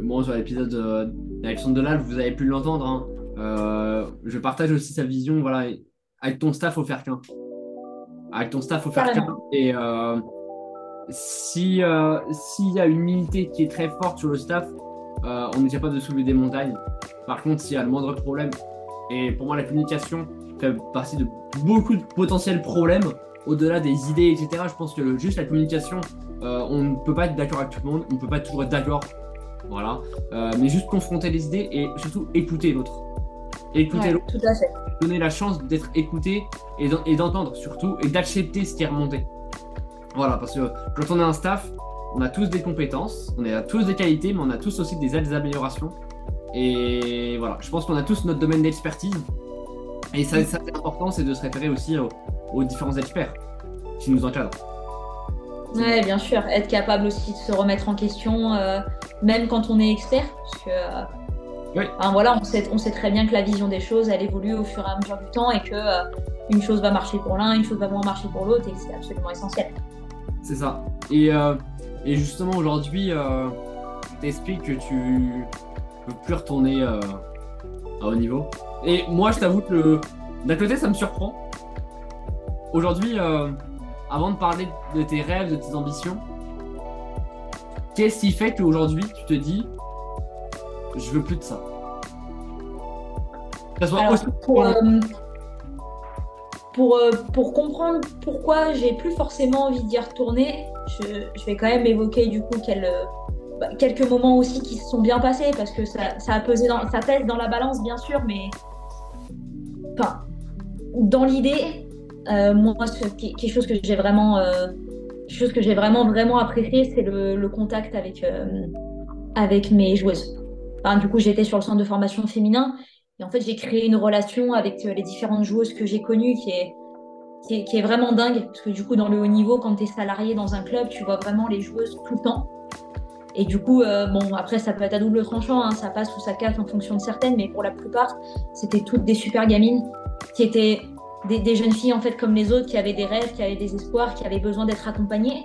[SPEAKER 1] bon, sur l'épisode d'Alexandre Delal, vous avez pu l'entendre. Hein. je partage aussi sa vision. Voilà, avec ton staff, faut faire qu'un. Avec ton staff, faut faire qu'un. Et euh, si euh, s'il y a une unité qui est très forte sur le staff, euh, on n'est capable de soulever des montagnes. Par contre, s'il y a le moindre problème, et pour moi, la communication fait partie de beaucoup de potentiels problèmes, au-delà des idées, etc. Je pense que juste la communication, on ne peut pas être d'accord avec tout le monde, on ne peut pas toujours être d'accord. Voilà. mais juste confronter les idées et surtout écouter l'autre. Écouter l'autre.
[SPEAKER 2] Tout à fait
[SPEAKER 1] donner la chance d'être écouté et d'entendre surtout et d'accepter ce qui est remonté. Voilà, parce que quand on a un staff, on a tous des compétences, on a tous des qualités, mais on a tous aussi des, des améliorations. Et voilà, je pense qu'on a tous notre domaine d'expertise. Et ça, ça c'est important, c'est de se référer aussi aux, différents experts qui nous encadrent.
[SPEAKER 2] Ouais, bien sûr, être capable aussi de se remettre en question, euh, même quand on est expert, parce que euh, voilà, on sait, on sait très bien que la vision des choses, elle évolue au fur et à mesure du temps et que euh, une chose va marcher pour l'un, une chose va moins marcher pour l'autre et c'est absolument essentiel.
[SPEAKER 1] C'est ça. Et, et justement, aujourd'hui, euh, t'expliques que tu peux plus retourner euh, à haut niveau. Et moi, je t'avoue que d'un côté, ça me surprend. Aujourd'hui, avant de parler de tes rêves, de tes ambitions, qu'est-ce qui fait qu'aujourd'hui, tu te dis je veux plus de ça?
[SPEAKER 2] pour, euh, pour, euh, pour, comprendre pourquoi j'ai plus forcément envie d'y retourner, je, vais quand même évoquer du coup bah, quelques moments aussi qui se sont bien passés parce que ça, ça, a pesé dans, ça pèse dans la balance bien sûr, mais enfin, dans l'idée, euh, moi, quelque chose que j'ai vraiment, chose que j'ai vraiment vraiment apprécié, c'est le, contact avec avec mes joueuses du coup, j'étais sur le centre de formation féminin. Et en fait, j'ai créé une relation avec euh, les différentes joueuses que j'ai connues qui est, qui est, vraiment dingue. Parce que du coup, dans le haut niveau, quand tu es salarié dans un club, tu vois vraiment les joueuses tout le temps. Et du coup, euh, bon, après, ça peut être à double tranchant, hein, ça passe ou ça casse en fonction de certaines, mais pour la plupart, c'était toutes des super gamines qui étaient des, jeunes filles en fait comme les autres, qui avaient des rêves, qui avaient des espoirs, qui avaient besoin d'être accompagnées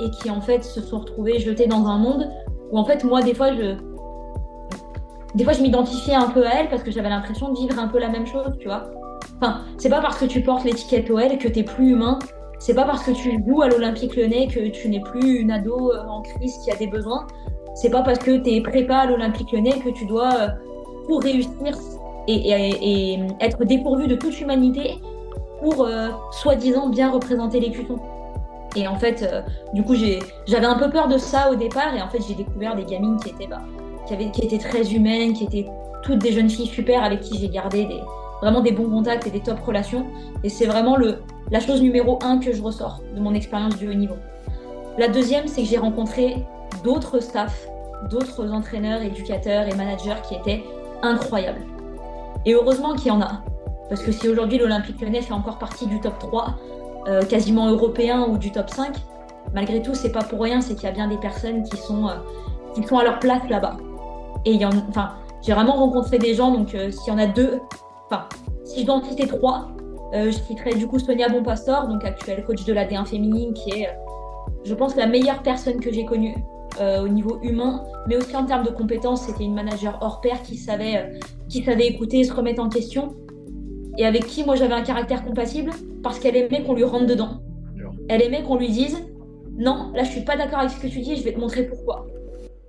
[SPEAKER 2] et qui en fait se sont retrouvées jetées dans un monde où en fait moi des fois je, des fois, je m'identifiais un peu à elle parce que j'avais l'impression de vivre un peu la même chose, tu vois. Enfin, c'est pas parce que tu portes l'étiquette OL que t'es plus humain. C'est pas parce que tu joues à l'Olympique Lyonnais que tu n'es plus une ado euh, en crise qui a des besoins. C'est pas parce que t'es prépa à l'Olympique Lyonnais que tu dois, euh, pour réussir et, être dépourvu de toute humanité, pour euh, soi-disant bien représenter les cutons. Et en fait, du coup, j'avais un peu peur de ça au départ, et en fait, j'ai découvert des gamines qui étaient bah, qui, avait, qui étaient très humaines, qui étaient toutes des jeunes filles super avec qui j'ai gardé des, vraiment des bons contacts et des top relations. Et c'est vraiment le, la chose numéro un que je ressors de mon expérience du haut niveau. La deuxième, c'est que j'ai rencontré d'autres staffs, d'autres entraîneurs, éducateurs et managers qui étaient incroyables. Et heureusement qu'il y en a. Parce que si aujourd'hui l'Olympique lyonnais fait encore partie du top 3, euh, quasiment européen ou du top 5, malgré tout, c'est pas pour rien, c'est qu'il y a bien des personnes qui sont, euh, qui sont à leur place là-bas. Et en, enfin, j'ai vraiment rencontré des gens, donc euh, s'il y en a deux, enfin, si je dois en citer trois, euh, je citerai du coup Sonia Bonpastor, donc actuelle coach de la D1 féminine, qui est, je pense, la meilleure personne que j'ai connue euh, au niveau humain, mais aussi en termes de compétences. C'était une manager hors pair qui savait, qui savait écouter se remettre en question, et avec qui moi j'avais un caractère compatible parce qu'elle aimait qu'on lui rentre dedans. Elle aimait qu'on lui dise non, là je suis pas d'accord avec ce que tu dis, je vais te montrer pourquoi.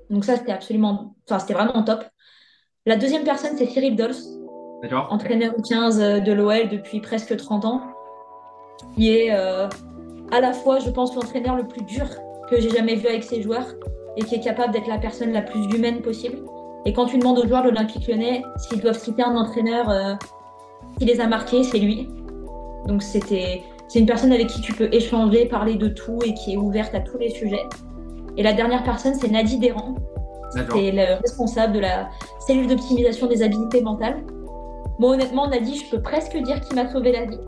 [SPEAKER 2] Donc ça, c'était absolument, enfin, c'était vraiment top. La deuxième personne, c'est Cyril Dols, entraîneur 15 euh, de l'OL depuis presque 30 ans, qui est euh, à la fois, je pense, l'entraîneur le plus dur que j'ai jamais vu avec ses joueurs et qui est capable d'être la personne la plus humaine possible. Et quand tu demandes aux joueurs de l'Olympique lyonnais s'ils doivent citer un entraîneur euh, qui les a marqués, c'est lui. Donc c'était, c'est une personne avec qui tu peux échanger, parler de tout et qui est ouverte à tous les sujets. Et la dernière personne, c'est Nadie Déran. C'est le responsable de la cellule d'optimisation des habiletés mentales. Moi, honnêtement, Nadie, je peux presque dire qu'il m'a sauvé la vie.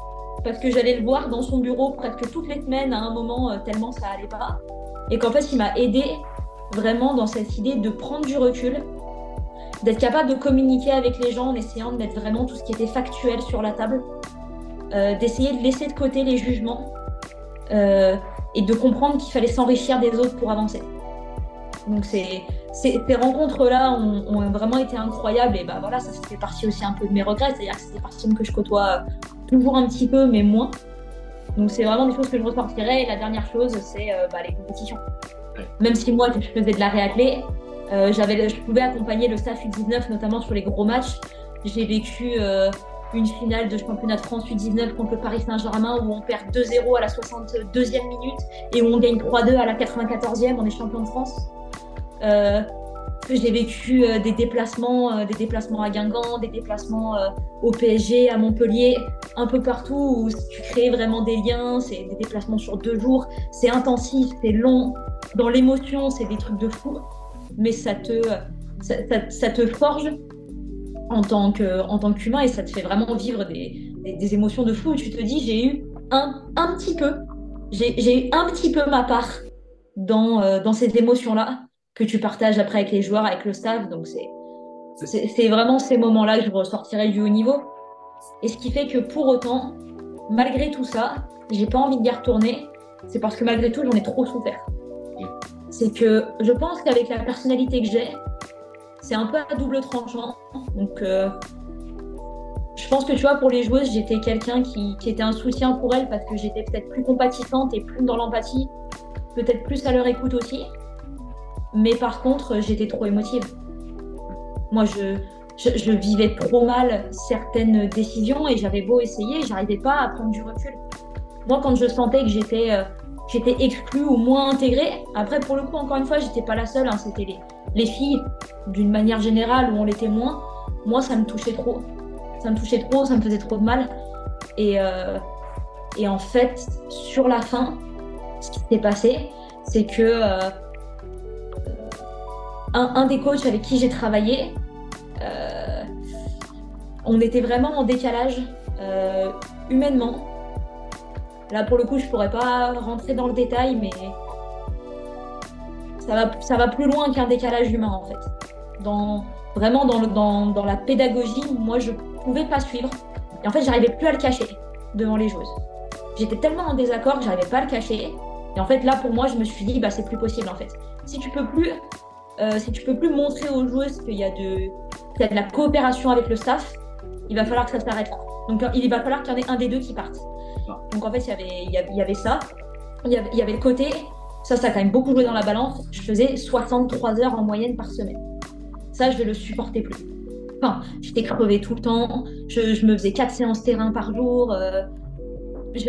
[SPEAKER 2] parce que j'allais le voir dans son bureau presque toutes les semaines à un moment, euh, tellement ça allait pas. Et qu'en fait, il m'a aidé vraiment dans cette idée de prendre du recul, d'être capable de communiquer avec les gens en essayant de mettre vraiment tout ce qui était factuel sur la table, euh, d'essayer de laisser de côté les jugements euh, et de comprendre qu'il fallait s'enrichir des autres pour avancer. Donc c'est ces, rencontres-là ont, vraiment été incroyables et bah voilà, ça fait partie aussi un peu de mes regrets, c'est-à-dire que c'est des personnes que je côtoie toujours un petit peu mais moins. Donc c'est vraiment des choses que je ressortirais. Et la dernière chose, c'est euh, bah, les compétitions. Même si moi, je faisais de la réathlée, euh, j'avais, je pouvais accompagner le staff U19, notamment sur les gros matchs. J'ai vécu euh, une finale de championnat de France U19 contre le Paris Saint-Germain où on perd 2-0 à la 62e minute et où on gagne 3-2 à la 94e, on est champion de France. Euh, j'ai vécu euh, des déplacements, euh, des déplacements à Guingamp, des déplacements au PSG, à Montpellier, un peu partout où tu crées vraiment des liens. C'est des déplacements sur deux jours. C'est intensif, c'est long. Dans l'émotion, c'est des trucs de fou. Mais ça te, ça, te forge en tant qu'humain et ça te fait vraiment vivre des, des, émotions de fou. tu te dis, j'ai eu un, un petit peu, j'ai eu un petit peu ma part dans, dans ces émotions-là que tu partages après avec les joueurs, avec le staff. Donc c'est c'est vraiment ces moments-là que je ressortirai du haut niveau. Et ce qui fait que pour autant, malgré tout ça, j'ai pas envie d'y retourner. C'est parce que malgré tout, j'en ai trop souffert. C'est que je pense qu'avec la personnalité que j'ai, c'est un peu à double tranchant. Donc, euh, je pense que tu vois, pour les joueuses, j'étais quelqu'un qui, qui, était un soutien pour elles parce que j'étais peut-être plus compatissante et plus dans l'empathie, peut-être plus à leur écoute aussi. Mais par contre, j'étais trop émotive. Moi, je, je, vivais trop mal certaines décisions et j'avais beau essayer, j'arrivais pas à prendre du recul. Moi, quand je sentais que j'étais euh, exclue ou moins intégrée, après, pour le coup, encore une fois, j'étais pas la seule, hein, c'était les, les filles, d'une manière générale, où on l'était moins. Moi, ça me touchait trop. Ça me touchait trop, ça me faisait trop de mal. Et, euh, et en fait, sur la fin, ce qui s'est passé, c'est que euh, un, des coachs avec qui j'ai travaillé, euh, on était vraiment en décalage euh, humainement. Là, pour le coup, je pourrais pas rentrer dans le détail, mais ça va, ça va plus loin qu'un décalage humain, en fait. Dans, vraiment dans, dans, dans la pédagogie, moi, je pouvais pas suivre. Et en fait, j'arrivais plus à le cacher devant les joueuses. J'étais tellement en désaccord que j'arrivais pas à le cacher. Et en fait, là, pour moi, je me suis dit, bah, c'est plus possible, en fait. Si tu peux plus euh, si tu peux plus montrer aux joueuses qu'il y, a de, de la coopération avec le staff, il va falloir que ça s'arrête là. Donc il va falloir qu'il y en ait un des deux qui parte. Ah. Donc en fait, il y avait, il y avait ça. Il y avait, il y avait le côté, ça, ça a quand même beaucoup joué dans la balance. Je faisais 63 heures en moyenne par semaine. Ça, je ne le supportais plus. Enfin, j'étais crevée tout le temps. Je, me faisais 4 séances terrain par jour. Euh,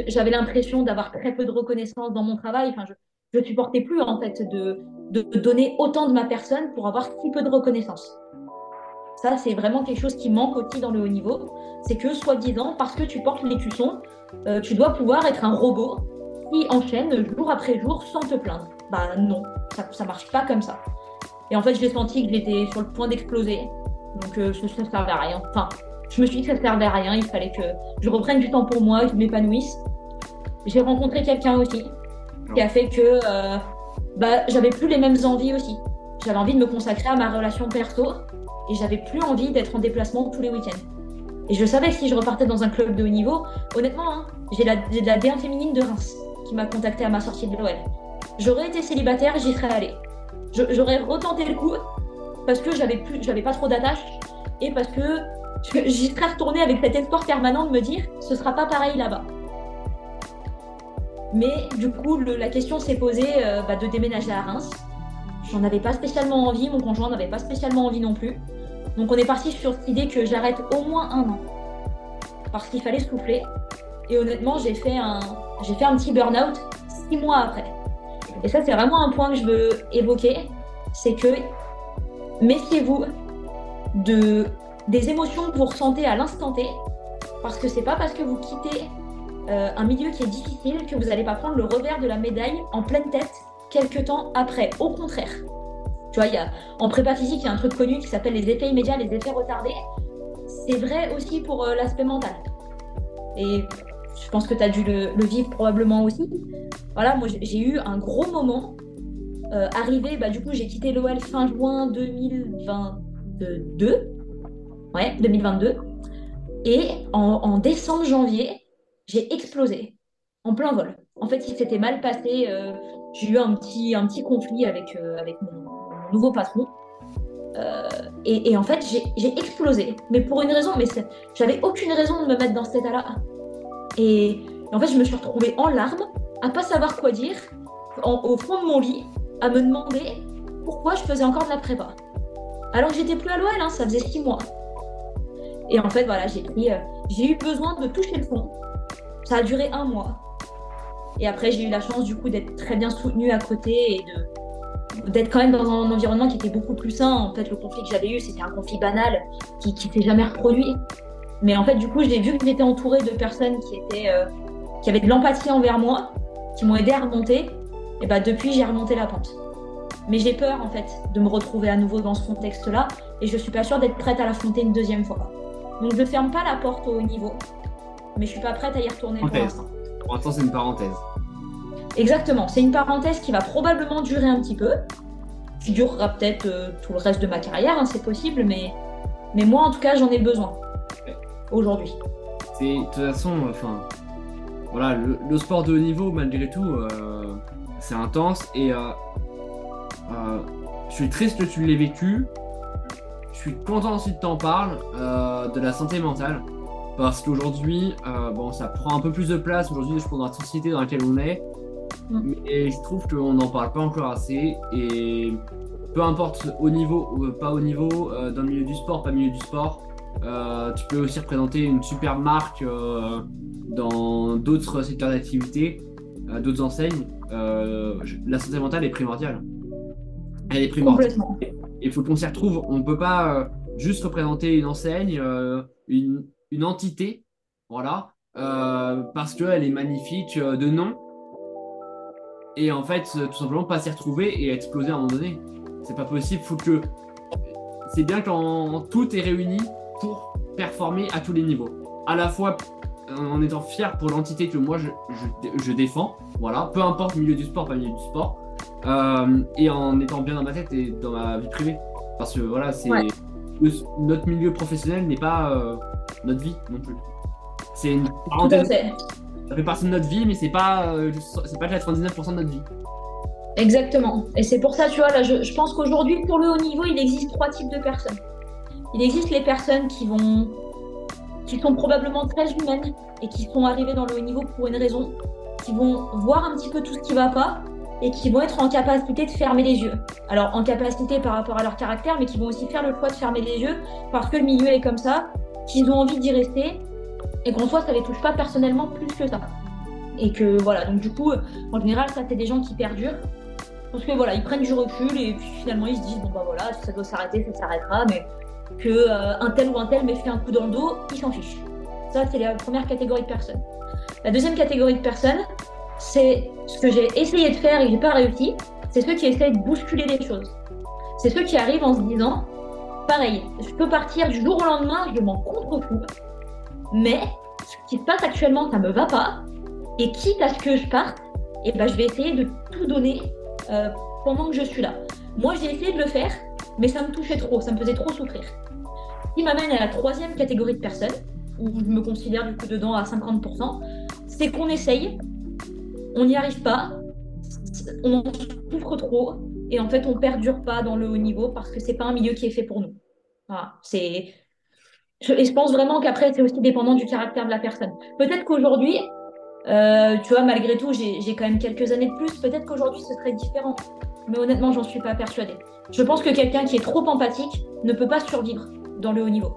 [SPEAKER 2] j'avais l'impression d'avoir très peu de reconnaissance dans mon travail. Enfin, je ne supportais plus en fait de, de donner autant de ma personne pour avoir si peu de reconnaissance. Ça, c'est vraiment quelque chose qui manque aussi dans le haut niveau. C'est que, soi-disant, parce que tu portes l'écusson, euh, tu dois pouvoir être un robot qui enchaîne jour après jour sans te plaindre. Bah non, ça, ça marche pas comme ça. Et en fait, j'ai senti que j'étais sur le point d'exploser. Donc, euh, ça ne servait à rien. Enfin, je me suis dit que ça ne servait à rien. Il fallait que je reprenne du temps pour moi, que je m'épanouisse. J'ai rencontré quelqu'un aussi qui a fait que euh, bah, j'avais plus les mêmes envies aussi. J'avais envie de me consacrer à ma relation perso et j'avais plus envie d'être en déplacement tous les week-ends. Et je savais que si je repartais dans un club de haut niveau, honnêtement, hein, j'ai la, la D1 féminine de Reims qui m'a contacté à ma sortie de l'OL. J'aurais été célibataire, j'y serais allée. J'aurais retenté le coup parce que j'avais plus, j'avais pas trop d'attache et parce que j'y serais retournée avec cet espoir permanent de me dire ce sera pas pareil là-bas. Mais du coup, la question s'est posée euh, bah, de déménager à Reims. J'en avais pas spécialement envie, mon conjoint n'avait pas spécialement envie non plus. Donc on est parti sur l'idée que j'arrête au moins un an. Parce qu'il fallait souffler. Et honnêtement, j'ai fait un, j'ai fait un petit burn-out six mois après. Et ça, c'est vraiment un point que je veux évoquer. C'est que méfiez-vous de, des émotions que vous ressentez à l'instant T. Parce que c'est pas parce que vous quittez euh, un milieu qui est difficile, que vous n'allez pas prendre le revers de la médaille en pleine tête quelques temps après. Au contraire. Tu vois, y a, en prépa physique, il y a un truc connu qui s'appelle les effets immédiats, les effets retardés. C'est vrai aussi pour euh, l'aspect mental. Et je pense que tu as dû le, vivre probablement aussi. Voilà, moi j'ai eu un gros moment. Euh, arrivé, bah, du coup, j'ai quitté l'OL fin juin 2022. Ouais, 2022. Et en, décembre, janvier, j'ai explosé en plein vol. En fait, il s'était mal passé. Euh, j'ai eu un petit, un petit conflit avec, euh, avec mon, nouveau patron. et, et, en fait, j'ai explosé. Mais pour une raison, mais j'avais aucune raison de me mettre dans cet état-là. Et, en fait, je me suis retrouvée en larmes, à pas savoir quoi dire, au fond de mon lit, à me demander pourquoi je faisais encore de la prépa. Alors que j'étais plus à l'OL, hein, ça faisait six mois. Et en fait, voilà, euh, j'ai eu besoin de toucher le fond. Ça a duré un mois. Et après, j'ai eu la chance du coup d'être très bien soutenue à côté et d'être quand même dans un environnement qui était beaucoup plus sain. En fait, le conflit que j'avais eu, c'était un conflit banal qui, qui s'est jamais reproduit. Mais en fait, du coup, j'ai vu que j'étais entourée de personnes qui euh, avaient de l'empathie envers moi, qui m'ont aidé à remonter. Et bah depuis, j'ai remonté la pente. Mais j'ai peur en fait de me retrouver à nouveau dans ce contexte-là, et je suis pas sûre d'être prête à l'affronter une deuxième fois. Donc je ferme pas la porte au haut niveau, mais je suis pas prête à y retourner pour l'instant.
[SPEAKER 1] Pour l'instant, c'est une parenthèse.
[SPEAKER 2] Exactement, c'est une parenthèse qui va probablement durer un petit peu, qui durera peut-être euh, tout le reste de ma carrière, hein, c'est possible, mais, mais moi en tout cas, j'en ai besoin aujourd'hui.
[SPEAKER 1] C'est de toute façon, enfin, voilà, le, sport de haut niveau, malgré tout, euh, c'est intense et euh, euh, je suis triste que tu l'aies vécu. Je suis content aussi que tu en parles de la santé mentale parce qu'aujourd'hui, bon, ça prend un peu plus de place aujourd'hui, je pense, dans la société dans laquelle on est. Mm. Mais je trouve qu'on n'en parle pas encore assez et peu importe au niveau ou pas au niveau, dans le milieu du sport, pas milieu du sport, euh, tu peux aussi représenter une super marque euh, dans d'autres secteurs d'activité, euh, d'autres enseignes. la santé mentale est primordiale. Elle est primordiale. Il faut qu'on s'y retrouve. On ne peut pas juste représenter une enseigne, une, une, entité, voilà, parce qu'elle est magnifique de nom. Et en fait, tout simplement pas s'y retrouver et exploser à un moment donné. C'est pas possible. Faut que. C'est bien quand tout est réuni pour performer à tous les niveaux. À la fois en étant fier pour l'entité que moi je, défends, voilà, peu importe milieu du sport, pas milieu du sport, euh, et en étant bien dans ma tête et dans ma vie privée. Parce que voilà, c'est notre milieu professionnel n'est pas euh, notre vie non plus. C'est une parenthèse. Ça fait partie de notre vie, mais c'est pas, euh, c'est pas 99% de notre vie.
[SPEAKER 2] Exactement. Et c'est pour ça, tu vois, là, je, je pense qu'aujourd'hui, pour le haut niveau, il existe trois types de personnes. Il existe les personnes qui vont qui sont probablement très humaines et qui sont arrivées dans le haut niveau pour une raison, qui vont voir un petit peu tout ce qui va pas et qui vont être en capacité de fermer les yeux. Alors en capacité par rapport à leur caractère, mais qui vont aussi faire le choix de fermer les yeux parce que le milieu est comme ça, qu'ils ont envie d'y rester et qu'en soi ça les touche pas personnellement plus que ça. Et que voilà, donc du coup, en général, ça c'est des gens qui perdurent parce que voilà, ils prennent du recul et puis finalement ils se disent bon bah voilà, ça doit s'arrêter, ça s'arrêtera, mais que euh, un tel ou un tel m'ait fait un coup dans le dos, il s'en fiche. Ça, c'est la première catégorie de personnes. La deuxième catégorie de personnes, c'est ce que j'ai essayé de faire et que j'ai pas réussi, c'est ceux qui essayent de bousculer les choses. C'est ceux qui arrivent en se disant, pareil, je peux partir du jour au lendemain, je m'en contre-fous, mais ce qui se passe actuellement, ça me va pas, et quitte à ce que je parte, et eh ben, je vais essayer de tout donner euh, pendant que je suis là. Moi, j'ai essayé de le faire, mais ça me touchait trop, ça me faisait trop souffrir qui m'amène à la troisième catégorie de personnes, où je me considère du coup dedans à 50%, c'est qu'on essaye, on n'y arrive pas, on en souffre trop, et en fait on perdure pas dans le haut niveau parce que c'est pas un milieu qui est fait pour nous. Voilà, c'est et je pense vraiment qu'après, c'est aussi dépendant du caractère de la personne. Peut-être qu'aujourd'hui, euh, tu vois, malgré tout, j'ai quand même quelques années de plus. Peut-être qu'aujourd'hui, ce serait différent. Mais honnêtement, j'en suis pas persuadée. Je pense que quelqu'un qui est trop empathique ne peut pas survivre dans le haut niveau.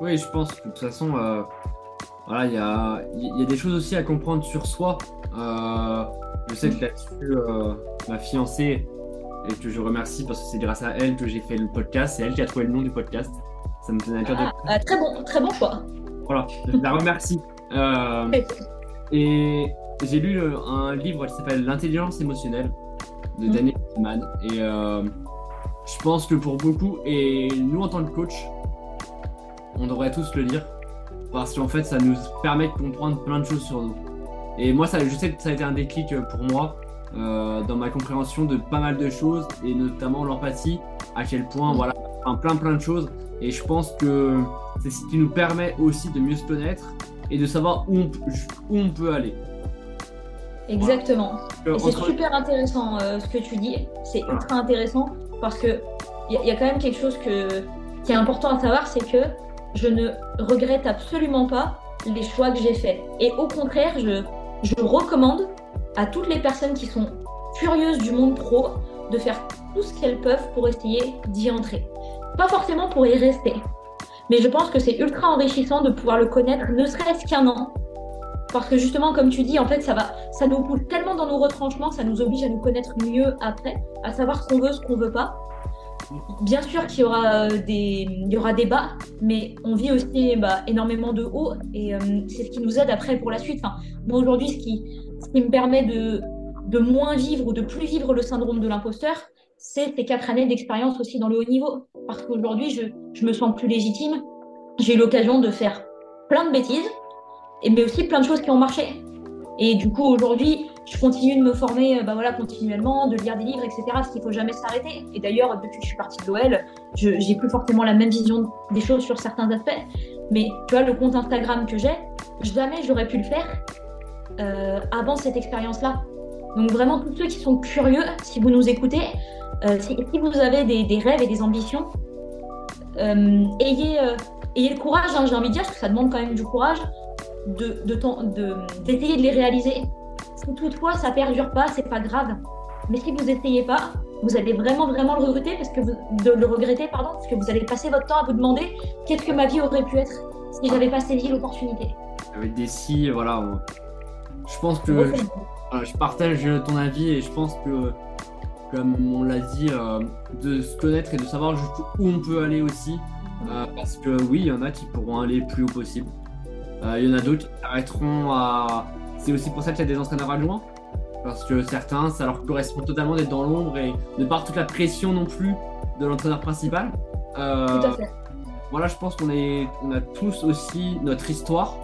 [SPEAKER 1] Oui, je pense de toute façon, euh, il y a, des choses aussi à comprendre sur soi. Euh, je sais que là-dessus, euh, ma fiancée, et que je remercie parce que c'est grâce à elle que j'ai fait le podcast, c'est elle qui a trouvé le nom du podcast.
[SPEAKER 2] Ça me tenait à cœur de... Ah, très bon, très bon choix.
[SPEAKER 1] Voilà, je la remercie. et j'ai lu un livre qui s'appelle L'intelligence émotionnelle de mm. Daniel Kahneman. Et je pense que pour beaucoup, et nous en tant que coach, on devrait tous le lire. parce qu'en fait, ça nous permet de comprendre plein de choses sur nous. Et moi, ça, je sais que ça a été un déclic pour moi euh, dans ma compréhension de pas mal de choses et notamment l'empathie, à quel point, voilà, plein plein de choses. Et je pense que c'est ce qui nous permet aussi de mieux se connaître et de savoir où on, où on peut aller.
[SPEAKER 2] Exactement. Et c'est super intéressant euh, ce que tu dis. C'est ultra intéressant parce que il y, a quand même quelque chose que, qui est important à savoir, c'est que je ne regrette absolument pas les choix que j'ai faits. Et au contraire, je, je recommande à toutes les personnes qui sont curieuses du monde pro de faire tout ce qu'elles peuvent pour essayer d'y entrer. Pas forcément pour y rester, mais je pense que c'est ultra enrichissant de pouvoir le connaître, ne serait-ce qu'un an. Parce que justement, comme tu dis, en fait, ça va, ça nous pousse tellement dans nos retranchements, ça nous oblige à nous connaître mieux après, à savoir ce qu'on veut, ce qu'on veut pas. Bien sûr qu'il y aura euh, des, il y aura des bas, mais on vit aussi bah, énormément de hauts et euh, c'est ce qui nous aide après pour la suite. Enfin, moi aujourd'hui, ce qui, ce qui me permet de, de moins vivre ou de plus vivre le syndrome de l'imposteur, c'est ces quatre années d'expérience aussi dans le haut niveau. Parce qu'aujourd'hui, je, je me sens plus légitime. J'ai eu l'occasion de faire plein de bêtises, mais aussi plein de choses qui ont marché. Et du coup, aujourd'hui, je continue de me former bah voilà, continuellement, de lire des livres, etc. Parce qu'il ne faut jamais s'arrêter. Et d'ailleurs, depuis que je suis partie de l'OL, je n'ai plus forcément la même vision des choses sur certains aspects. Mais tu vois, le compte Instagram que j'ai, jamais j'aurais pu le faire euh, avant cette expérience-là. Donc vraiment, tous ceux qui sont curieux, si vous nous écoutez, euh, si, vous avez des, rêves et des ambitions, euh, ayez, ayez le courage, hein, j'ai envie de dire, parce que ça demande quand même du courage, d'essayer de, de, de, les réaliser. Si toutefois ça perdure pas, c'est pas grave. Mais si vous essayez pas, vous allez vraiment vraiment le regretter parce que vous, de le regretter pardon parce que vous allez passer votre temps à vous demander qu'est-ce que ma vie aurait pu être si j'avais pas saisi l'opportunité.
[SPEAKER 1] Avec des si, voilà, je pense que je, partage ton avis et je pense que, comme on l'a dit, euh, de se connaître et de savoir où on peut aller aussi. Euh, parce que oui, il y en a qui pourront aller plus haut possible. Euh, il y en a d'autres qui arrêteront à. C'est aussi pour ça qu'il y a des entraîneurs adjoints. Parce que certains, ça leur correspond totalement d'être dans l'ombre et de pas toute la pression non plus de l'entraîneur principal.
[SPEAKER 2] Tout à fait.
[SPEAKER 1] Voilà, je pense qu'on on a tous aussi notre histoire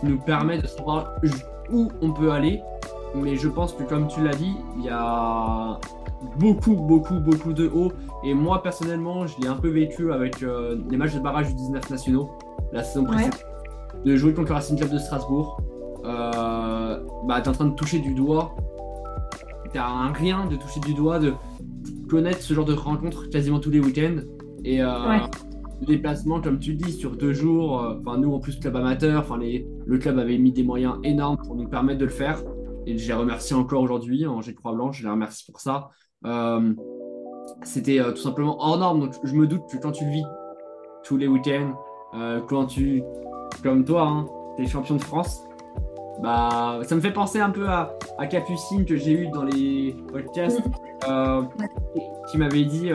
[SPEAKER 1] qui nous permet de savoir où on peut aller. Mais je pense que comme tu l'as dit, il y a beaucoup, beaucoup, beaucoup de hauts. Et moi personnellement, je l'ai un peu vécu avec euh, les matchs de barrage du 19 nationaux, la saison précédente, de jouer contre le Racing Club de Strasbourg. Euh, bah, t'es en train de toucher du doigt. T'as un rien de toucher du doigt, de connaître ce genre de rencontres quasiment tous les week-ends. Et euh, les placements, comme tu dis, sur deux jours. Euh, nous, en plus, club amateur, enfin, le club avait mis des moyens énormes pour nous permettre de le faire. Et je les remercie encore aujourd'hui en G3 Blanche. Je les remercie pour ça. Euh, c'était tout simplement hors norme. Donc, je me doute que quand tu le vis tous les week-ends, quand tu, comme toi, hein, tu es champion de France, bah, ça me fait penser un peu à, à Capucine que j'ai eu dans les podcasts, qui m'avait dit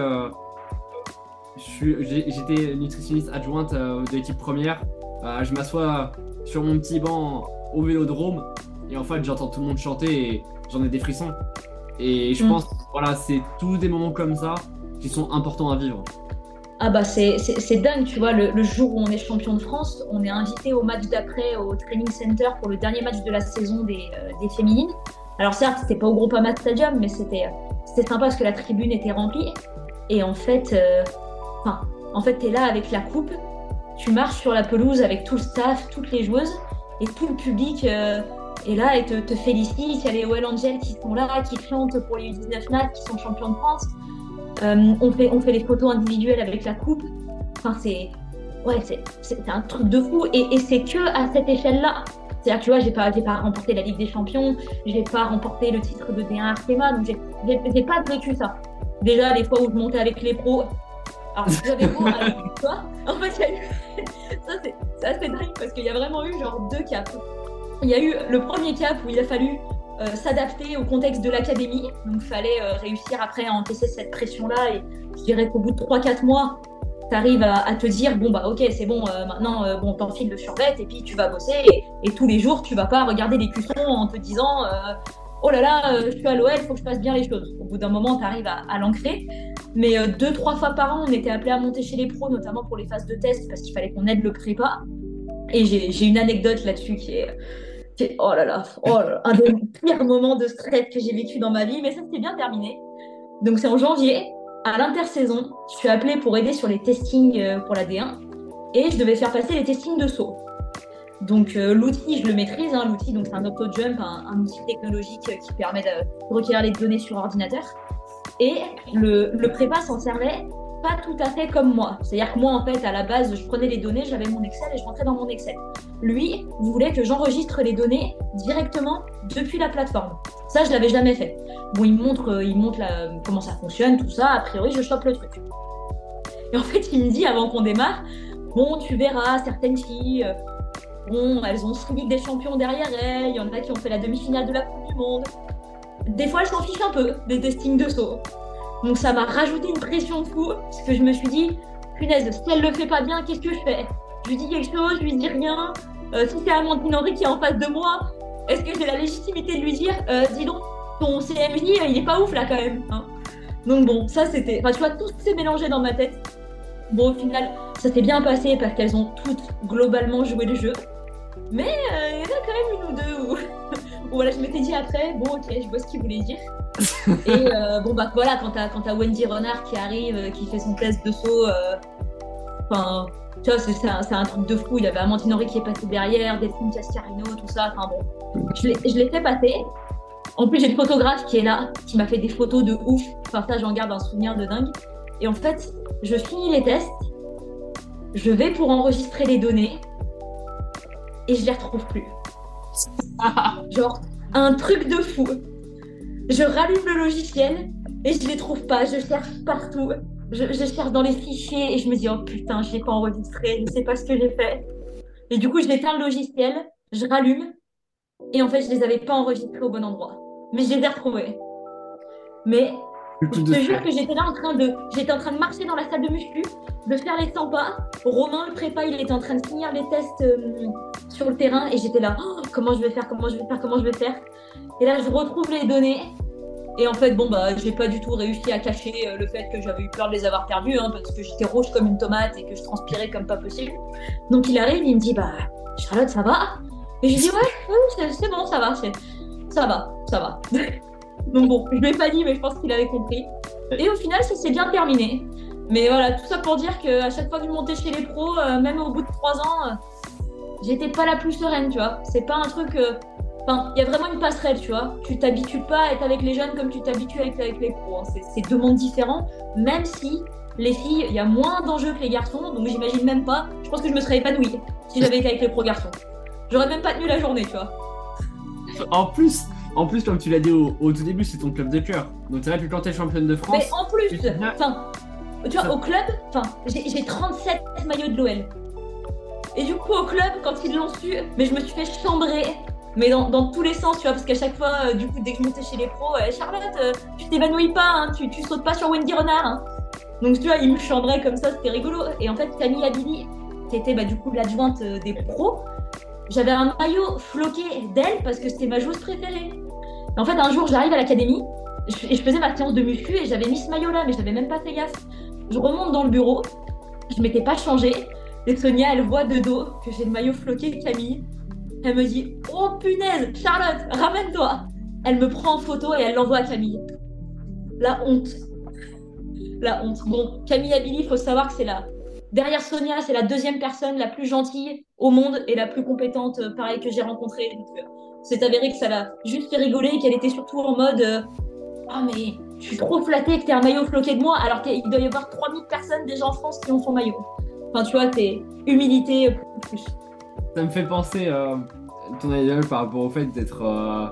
[SPEAKER 1] J'étais nutritionniste adjointe euh, de l'équipe première. Euh, je m'assois sur mon petit banc au vélodrome et en fait j'entends tout le monde chanter et j'en ai des frissons. Et je mm. pense, voilà, c'est tous des moments comme ça qui sont importants à vivre.
[SPEAKER 2] Ah bah c'est dingue, tu vois, le, jour où on est champion de France, on est invité au match d'après au training center pour le dernier match de la saison des, euh, des féminines. Alors certes, c'était pas au Groupama Stadium, mais c'était sympa parce que la tribune était remplie. Et en fait, en fait, tu es là avec la coupe, tu marches sur la pelouse avec tout le staff, toutes les joueuses, et tout le public euh, est là et te, te félicite. Il y a les Well Angels qui sont là, qui chantent pour les U19 NAT, qui sont champions de France. Euh, on, fait, on fait les photos individuelles avec la coupe. Enfin, c'est ouais, c'est un truc de fou. Et, c'est que à cette échelle-là. C'est-à-dire, tu vois, j'ai pas, pas remporté la Ligue des Champions, j'ai pas remporté le titre de D1 Arkema, donc j'ai pas vécu ça. Déjà, les fois où je montais avec les pros, alors, j'avais beau toi, en fait, il y a eu. ça, c'est assez dingue parce qu'il y a vraiment eu genre deux caps. Il y a eu le premier cap où il a fallu euh, s'adapter au contexte de l'académie. Donc, il fallait euh, réussir après à encaisser cette pression-là. Et je dirais qu'au bout de 3-4 mois, tu arrives à, te dire bon, bah, ok, c'est bon, euh, maintenant, bon, t'enfiles le survêt et puis tu vas bosser. Et, tous les jours, tu vas pas regarder les cuissons en te disant oh là là, je suis à l'OL, il faut que je fasse bien les choses. Au bout d'un moment, tu arrives à, l'ancrer. Mais deux, trois fois par an, on était appelé à monter chez les pros, notamment pour les phases de test, parce qu'il fallait qu'on aide le prépa. Et j'ai une anecdote là-dessus qui est, oh là là, oh un des pires moments de stress que j'ai vécu dans ma vie, mais ça s'est bien terminé. Donc c'est en janvier, à l'intersaison, je suis appelée pour aider sur les testings euh, pour la D1 et je devais faire passer les testings de saut. Donc euh, l'outil, je le maîtrise, hein, l'outil, donc c'est un auto-jump, un, outil technologique qui permet de recueillir les données sur ordinateur. Et le prépa s'en servait pas tout à fait comme moi. C'est-à-dire que moi, en fait, à la base, je prenais les données, j'avais mon Excel et je rentrais dans mon Excel. Lui voulait que j'enregistre les données directement depuis la plateforme. Ça, je l'avais jamais fait. Bon, il montre, euh, il montre comment ça fonctionne, tout ça. A priori, je chope le truc. Et en fait, il me dit avant qu'on démarre, bon, tu verras, certaines filles, euh, bon, elles ont six des champions derrière elles. Il y en a qui ont fait la demi-finale de la Coupe du Monde. Des fois, elles s'en fichent un peu des testings de saut. Donc ça m'a rajouté une pression de fou, parce que je me suis dit, punaise, si elle le fait pas bien, qu'est-ce que je fais? Je lui dis quelque chose, je lui dis rien. Euh, si c'est Amandine Henry qui est en face de moi, est-ce que j'ai la légitimité de lui dire, euh, dis donc, ton CMJ, il est pas ouf là quand même hein? Donc bon, ça c'était. Enfin, tu vois, tout s'est mélangé dans ma tête. Bon, au final, ça s'est bien passé parce qu'elles ont toutes globalement joué le jeu. Mais euh, il y en a quand même une ou deux où, voilà, je m'étais dit après, bon, ok, je vois ce qu'il voulait dire. et euh, bon, bah voilà, quand t'as, quand Wendy Renard qui arrive, euh, qui fait son test de saut, enfin, tu vois, c'est, un, c'est un, truc de fou. Il y avait Amandine Henry qui est passée derrière, Delphine Cascarino, tout ça. Enfin bon, je l'ai, je l'ai fait passer. En plus, j'ai le photographe qui est là, qui m'a fait des photos de ouf. Enfin, ça, j'en garde un souvenir de dingue. Et en fait, je finis les tests, je vais pour enregistrer les données et je les retrouve plus. Genre, un truc de fou. Je rallume le logiciel et je les trouve pas. Je cherche partout. Je, cherche dans les fichiers et je me dis, oh putain, je l'ai pas enregistré, je sais pas ce que j'ai fait. Et du coup, je l'éteins le logiciel, je rallume et en fait, je les avais pas enregistrés au bon endroit. Mais je les ai retrouvés. Mais je te jure que j'étais là en train de, j'étais en train de marcher dans la salle de muscu, de faire les 100 pas. Romain, le prépa, il était en train de finir les tests euh, sur le terrain et j'étais là, oh, comment je vais faire, comment je vais faire, comment je vais faire? Et là, je retrouve les données. Et en fait, bon, bah, j'ai pas du tout réussi à cacher euh, le fait que j'avais eu peur de les avoir perdus, hein, parce que j'étais rouge comme une tomate et que je transpirais comme pas possible. Donc il arrive, il me dit, bah, Charlotte, ça va? Et je lui dis, ouais, c'est bon, ça va, ça va, ça va. Donc bon, je lui ai pas dit, mais je pense qu'il avait compris. Et au final, ça s'est bien terminé. Mais voilà, tout ça pour dire qu'à chaque fois que je montais chez les pros, euh, même au bout de trois ans, euh, j'étais pas la plus sereine, tu vois. C'est pas un truc. Euh, enfin, il y a vraiment une passerelle, tu vois. Tu t'habitues pas à être avec les jeunes comme tu t'habitues avec, avec les pros. Hein. C'est deux mondes différents, même si les filles, il y a moins d'enjeux que les garçons, donc j'imagine même pas. Je pense que je me serais épanouie si j'avais été avec les pros garçons. J'aurais même pas tenu la journée, tu vois.
[SPEAKER 1] En plus, en plus, comme tu l'as dit au, tout début, c'est ton club de cœur. Donc c'est vrai que quand t'es championne de France.
[SPEAKER 2] Mais en plus, enfin, tu vois, au club, enfin, j'ai 37 maillots de l'OL. Et du coup, au club, quand ils l'ont su, mais je me suis fait chambrer, mais dans, tous les sens, tu vois, parce qu'à chaque fois, euh, du coup, dès que je montais chez les pros, euh, Charlotte, euh, tu t'évanouis pas, hein, tu, tu sautes pas sur Wendy Renard. Hein. Donc, tu vois, ils me chambraient comme ça, c'était rigolo. Et en fait, Camille Abili, qui était bah, du coup l'adjointe des pros, j'avais un maillot floqué d'elle parce que c'était ma joueuse préférée. En fait, un jour, j'arrive à l'académie et je faisais ma séance de muscu et j'avais mis ce maillot-là, mais je n'avais même pas fait gaffe. Je remonte dans le bureau, je m'étais pas changée. Et Sonia, elle voit de dos que j'ai le maillot floqué de Camille. Elle me dit Oh punaise, Charlotte, ramène-toi Elle me prend en photo et elle l'envoie à Camille. La honte. La honte. Bon, Camille Abili, il faut savoir que c'est la. Derrière Sonia, c'est la deuxième personne la plus gentille au monde et la plus compétente, euh, pareil, que j'ai rencontrée. Donc, c'est avéré que ça l'a juste fait rigoler et qu'elle était surtout en mode euh, Ah, mais je suis trop flattée que t'aies un maillot floqué de moi, alors qu'il doit y avoir 3000 personnes déjà en France qui ont son maillot. Enfin, tu vois, t'es humilité plus.
[SPEAKER 1] Ça me fait penser, euh, ton idole par rapport au fait d'être euh,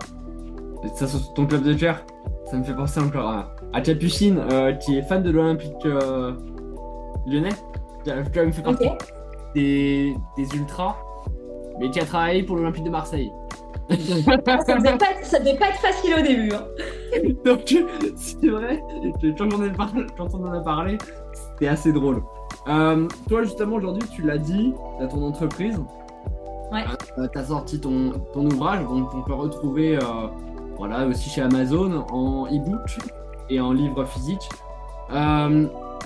[SPEAKER 1] ton club de chair. Ça me fait penser encore à, à Capucine, euh, qui est fan de l'Olympique lyonnais. Tu me fait penser des, des ultras, mais qui a travaillé pour l'Olympique de Marseille.
[SPEAKER 2] Ça, devait pas être, devait pas être facile au début. Hein.
[SPEAKER 1] Donc, c'est vrai, quand on, en a parlé, c'était assez drôle. Euh, toi, justement, aujourd'hui, tu l'as dit à ton entreprise.
[SPEAKER 2] Ouais.
[SPEAKER 1] Euh, tu as sorti ton, ton, ouvrage, donc on peut retrouver euh, voilà, aussi chez Amazon en e-book et en livre physique.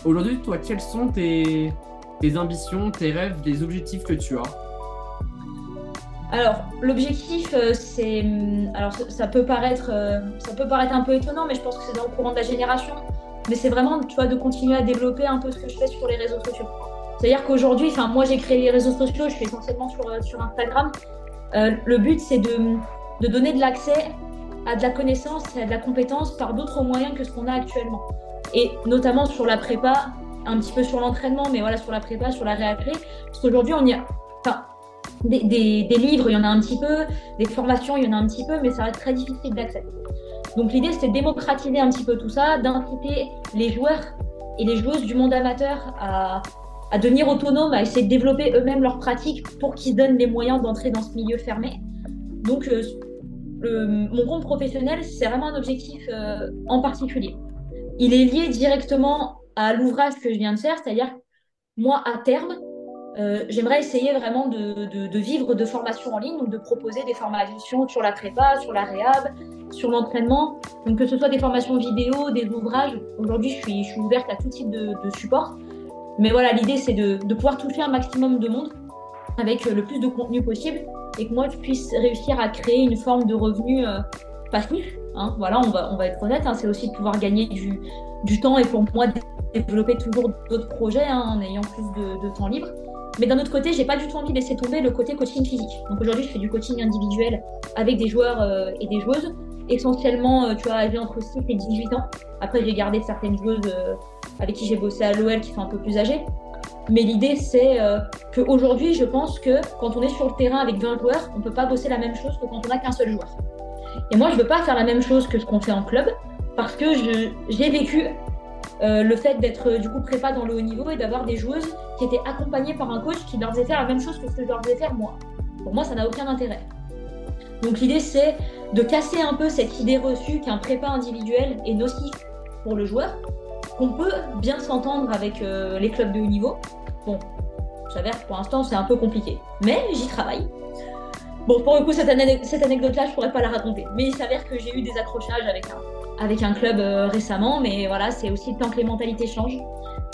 [SPEAKER 1] aujourd'hui, toi, quelles sont tes, tes ambitions, tes rêves, les objectifs que tu as?
[SPEAKER 2] Alors, l'objectif, euh, c'est. Hum, alors, ça peut, paraître, euh, ça peut paraître un peu étonnant, mais je pense que c'est dans le courant de la génération. Mais c'est vraiment, tu vois, de continuer à développer un peu ce que je fais sur les réseaux sociaux. C'est-à-dire qu'aujourd'hui, enfin, moi, j'ai créé les réseaux sociaux, je suis essentiellement sur, euh, sur Instagram. le but, c'est de, de donner de l'accès à de la connaissance et à de la compétence par d'autres moyens que ce qu'on a actuellement. Et notamment sur la prépa, un petit peu sur l'entraînement, mais voilà, sur la prépa, sur la réacré. Parce qu'aujourd'hui, on y a. Enfin, des, livres, il y en a un petit peu, des formations, il y en a un petit peu, mais ça reste très difficile d'accès. Donc l'idée, c'est de démocratiser un petit peu tout ça, d'inciter les joueurs et les joueuses du monde amateur à, devenir autonomes, à essayer de développer eux-mêmes leurs pratiques pour qu'ils donnent les moyens d'entrer dans ce milieu fermé. Donc euh, mon compte professionnel, c'est vraiment un objectif euh, en particulier. Il est lié directement à l'ouvrage que je viens de faire, c'est-à-dire moi, à terme, euh, j'aimerais essayer vraiment de, vivre de formations en ligne, donc de proposer des formations sur la prépa, sur la réhab, sur l'entraînement, donc que ce soit des formations vidéo, des ouvrages. Aujourd'hui, je suis, ouverte à tout type de, support. Mais voilà, l'idée, c'est de, pouvoir toucher un maximum de monde avec le plus de contenu possible et que moi, je puisse réussir à créer une forme de revenu euh, passif. Hein. Voilà, on va, être honnête, hein. c'est aussi de pouvoir gagner du, temps et pour moi, développer toujours d'autres projets hein, en ayant plus de, de temps libre. Mais d'un autre côté, j'ai pas du tout envie de laisser tomber le côté coaching physique. Donc aujourd'hui, je fais du coaching individuel avec des joueurs euh, et des joueuses, essentiellement, euh, tu vois, âgés entre 6 et 18 ans. Après, j'ai gardé certaines joueuses euh, avec qui j'ai bossé à l'OL qui sont un peu plus âgées. Mais l'idée, c'est qu'aujourd'hui, je pense que quand on est sur le terrain avec 20 joueurs, on peut pas bosser la même chose que quand on a qu'un seul joueur. Et moi, je veux pas faire la même chose que ce qu'on fait en club parce que j'ai vécu euh, le fait d'être euh, du coup prépa dans le haut niveau et d'avoir des joueuses qui étaient accompagnées par un coach qui leur faisait faire la même chose que ce que je leur faisais faire moi. Pour moi, ça n'a aucun intérêt. Donc l'idée, c'est de casser un peu cette idée reçue qu'un prépa individuel est nocif pour le joueur, qu'on peut bien s'entendre avec euh, les clubs de haut niveau. Bon, s'avère que pour l'instant, c'est un peu compliqué, mais j'y travaille. Bon, pour le coup, cette, cette anecdote-là, je pourrais pas la raconter, mais il s'avère que j'ai eu des accrochages avec un, avec un club euh, récemment, mais voilà, c'est aussi le temps que les mentalités changent.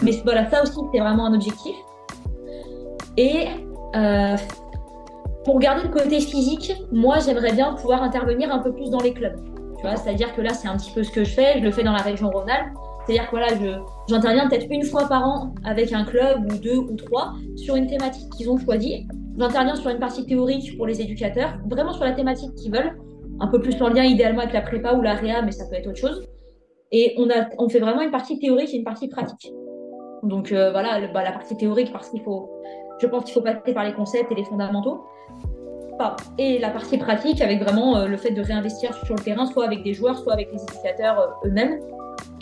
[SPEAKER 2] Mais voilà, ça aussi, c'est vraiment un objectif. Et euh, pour garder le côté physique, moi, j'aimerais bien pouvoir intervenir un peu plus dans les clubs. Tu vois, c'est-à-dire que là, c'est un petit peu ce que je fais. Je le fais dans la région Rhône-Alpes. C'est-à-dire que voilà, j'interviens peut-être une fois par an avec un club ou deux ou trois sur une thématique qu'ils ont choisie. J'interviens sur une partie théorique pour les éducateurs, vraiment sur la thématique qu'ils veulent un peu plus en lien idéalement avec la prépa ou la réa, mais ça peut être autre chose. Et on, a, on fait vraiment une partie théorique et une partie pratique. Donc euh, voilà, bah, la partie théorique, parce qu'il faut, je pense qu'il faut passer par les concepts et les fondamentaux. Et la partie pratique, avec vraiment euh, le fait de réinvestir sur le terrain, soit avec des joueurs, soit avec les éducateurs euh, eux-mêmes,